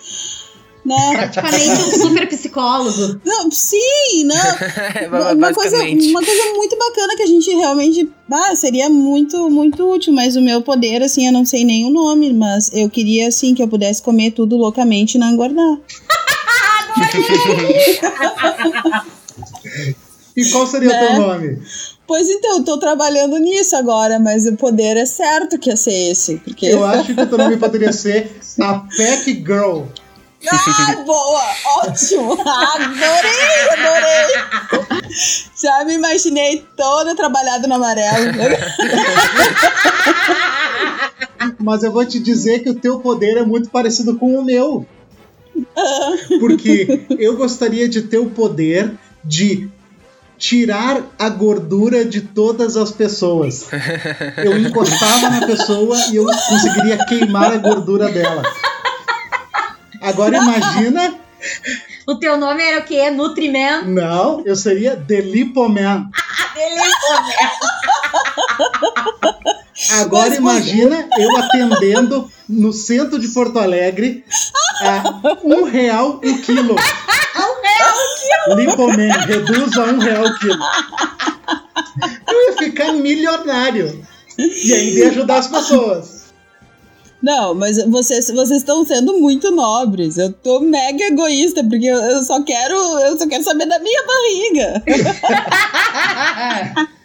Né? Praticamente um super psicólogo. Não, sim, não. uma, coisa, uma coisa muito bacana que a gente realmente. Ah, seria muito, muito útil, mas o meu poder, assim, eu não sei nem o nome, mas eu queria, assim, que eu pudesse comer tudo loucamente e não engordar. e qual seria né? o teu né? nome? Pois então, eu tô trabalhando nisso agora, mas o poder é certo que ia ser esse. Porque... Eu acho que o teu nome poderia ser a Pack Girl. Ah, boa! Ótimo! Adorei, adorei! Já me imaginei toda trabalhada no amarelo. Mas eu vou te dizer que o teu poder é muito parecido com o meu. Porque eu gostaria de ter o poder de tirar a gordura de todas as pessoas. Eu encostava na pessoa e eu conseguiria queimar a gordura dela. Agora imagina. O teu nome era o quê? Nutriman? Não, eu seria Delipoman. Delipoman. Agora imagina eu atendendo no centro de Porto Alegre a um real o quilo. um real o quilo? Lipoman, reduz a um real o quilo. Eu ia ficar milionário. E ainda ia ajudar as pessoas. Não, mas vocês vocês estão sendo muito nobres. Eu tô mega egoísta porque eu, eu só quero eu só quero saber da minha barriga.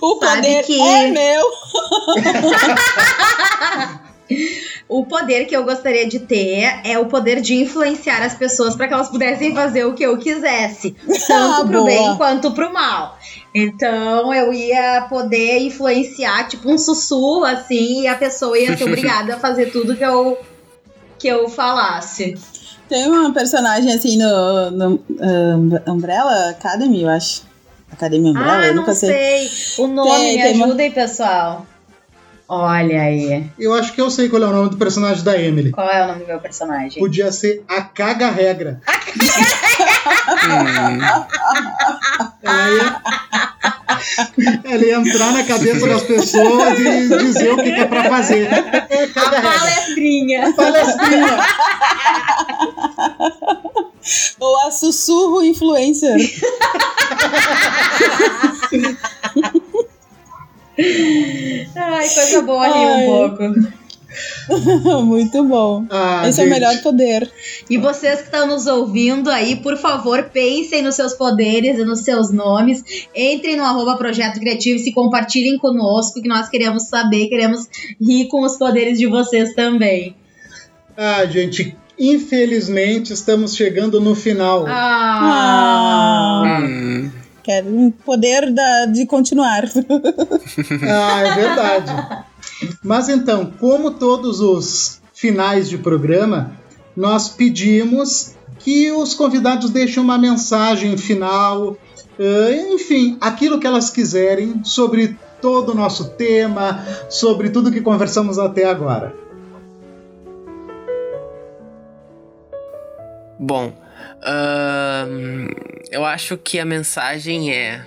o poder que... é meu. o poder que eu gostaria de ter é o poder de influenciar as pessoas para que elas pudessem fazer o que eu quisesse, tanto ah, pro boa. bem quanto pro mal. Então eu ia poder influenciar, tipo um sussurro, assim, e a pessoa ia ser obrigada a fazer tudo que eu, que eu falasse. Tem uma personagem assim no, no uh, Umbrella Academy, eu acho. Academia Umbrella, ah, eu nunca sei. sei. O nome, tem, me tem ajudem, uma... pessoal. Olha aí. Eu acho que eu sei qual é o nome do personagem da Emily. Qual é o nome do meu personagem? Podia ser a Caga Regra. ela, ia, ela ia entrar na cabeça das pessoas e dizer o que, que é pra fazer. É, a palestrinha. A palestrinha. Ou a sussurro influencer. Ai, coisa boa ali um pouco. Muito bom. Ah, Esse gente. é o melhor poder. E vocês que estão nos ouvindo aí, por favor, pensem nos seus poderes e nos seus nomes. Entrem no arroba Projeto Criativo e se compartilhem conosco, que nós queremos saber, queremos rir com os poderes de vocês também. Ah, gente, infelizmente estamos chegando no final. Ah. ah. Quero um poder da, de continuar. ah, é verdade. Mas então, como todos os finais de programa, nós pedimos que os convidados deixem uma mensagem final, enfim, aquilo que elas quiserem sobre todo o nosso tema, sobre tudo que conversamos até agora. Bom, eu acho que a mensagem é.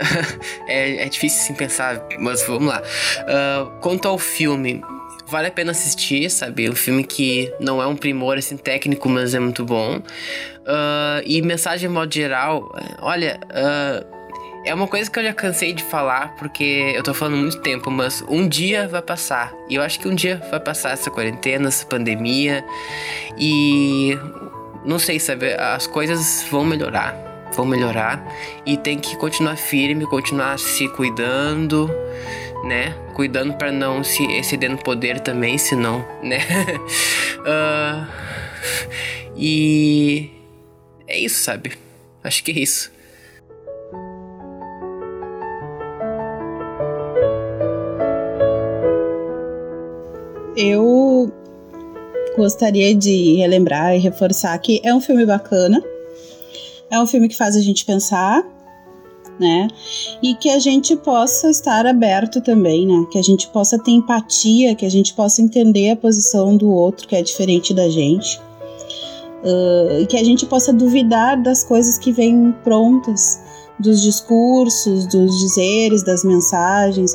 é, é, difícil assim pensar, mas vamos lá. Uh, quanto ao filme, vale a pena assistir, sabe? Um filme que não é um primor assim técnico, mas é muito bom. Uh, e mensagem de modo geral, olha. É uma coisa que eu já cansei de falar, porque eu tô falando muito tempo, mas um dia vai passar. E eu acho que um dia vai passar essa quarentena, essa pandemia. E não sei, sabe? As coisas vão melhorar. Vão melhorar. E tem que continuar firme, continuar se cuidando, né? Cuidando para não se exceder no poder também, senão, né? uh, e. É isso, sabe? Acho que é isso. eu gostaria de relembrar e reforçar que é um filme bacana, é um filme que faz a gente pensar, né? E que a gente possa estar aberto também, né? Que a gente possa ter empatia, que a gente possa entender a posição do outro que é diferente da gente. Uh, que a gente possa duvidar das coisas que vêm prontas, dos discursos, dos dizeres, das mensagens,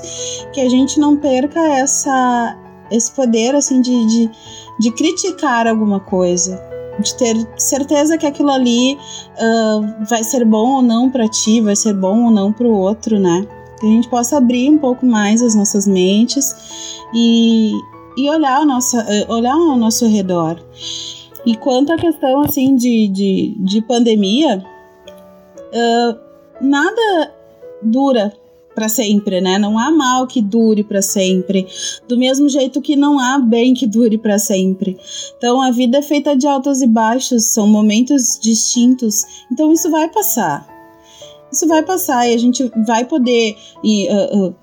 que a gente não perca essa esse poder assim de, de, de criticar alguma coisa, de ter certeza que aquilo ali uh, vai ser bom ou não para ti, vai ser bom ou não para o outro, né? Que a gente possa abrir um pouco mais as nossas mentes e, e olhar, o nosso, olhar ao nosso redor. E quanto à questão assim de, de, de pandemia, uh, nada dura para sempre, né? Não há mal que dure para sempre, do mesmo jeito que não há bem que dure para sempre. Então a vida é feita de altos e baixos, são momentos distintos. Então isso vai passar. Isso vai passar e a gente vai poder e, uh, uh,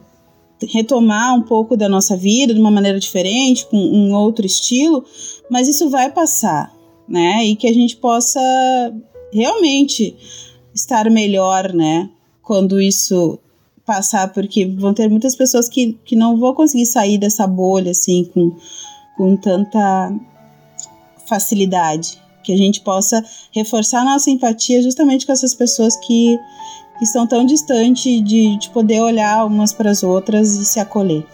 retomar um pouco da nossa vida de uma maneira diferente, com um outro estilo, mas isso vai passar, né? E que a gente possa realmente estar melhor, né? Quando isso passar, porque vão ter muitas pessoas que, que não vão conseguir sair dessa bolha assim com, com tanta facilidade. Que a gente possa reforçar nossa empatia justamente com essas pessoas que, que estão tão distantes de, de poder olhar umas para as outras e se acolher.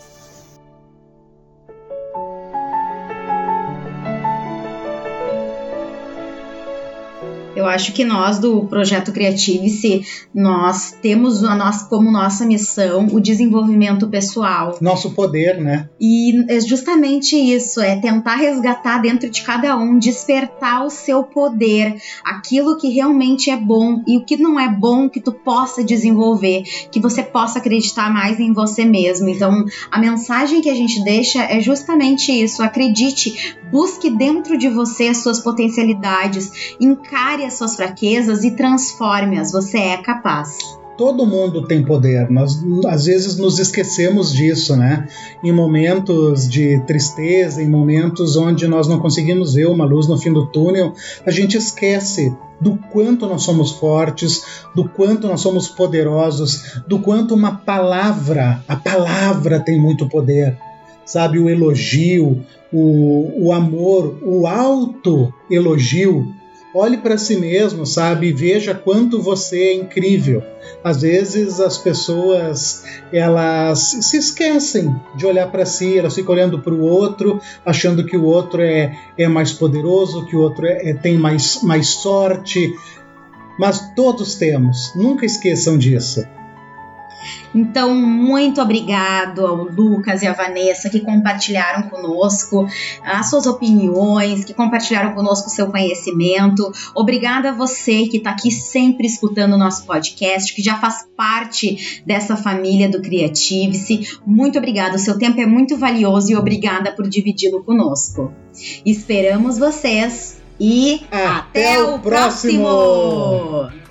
Acho que nós do projeto Creative-se, nós temos a nossa, como nossa missão o desenvolvimento pessoal. Nosso poder, né? E é justamente isso, é tentar resgatar dentro de cada um, despertar o seu poder, aquilo que realmente é bom e o que não é bom que tu possa desenvolver, que você possa acreditar mais em você mesmo. Então, a mensagem que a gente deixa é justamente isso, acredite, busque dentro de você as suas potencialidades, encare as suas fraquezas e transforme-as. Você é capaz. Todo mundo tem poder. Nós às vezes nos esquecemos disso, né? Em momentos de tristeza, em momentos onde nós não conseguimos ver uma luz no fim do túnel, a gente esquece do quanto nós somos fortes, do quanto nós somos poderosos, do quanto uma palavra, a palavra tem muito poder. Sabe, o elogio, o, o amor, o auto elogio olhe para si mesmo, sabe? Veja quanto você é incrível. Às vezes as pessoas elas se esquecem de olhar para si, elas ficam olhando para o outro, achando que o outro é, é mais poderoso, que o outro é, é, tem mais, mais sorte. Mas todos temos, nunca esqueçam disso. Então, muito obrigado ao Lucas e à Vanessa que compartilharam conosco as suas opiniões, que compartilharam conosco o seu conhecimento. Obrigada a você que está aqui sempre escutando o nosso podcast, que já faz parte dessa família do Creative-se. Muito obrigada, o seu tempo é muito valioso e obrigada por dividi-lo conosco. Esperamos vocês e até, até o próximo. próximo.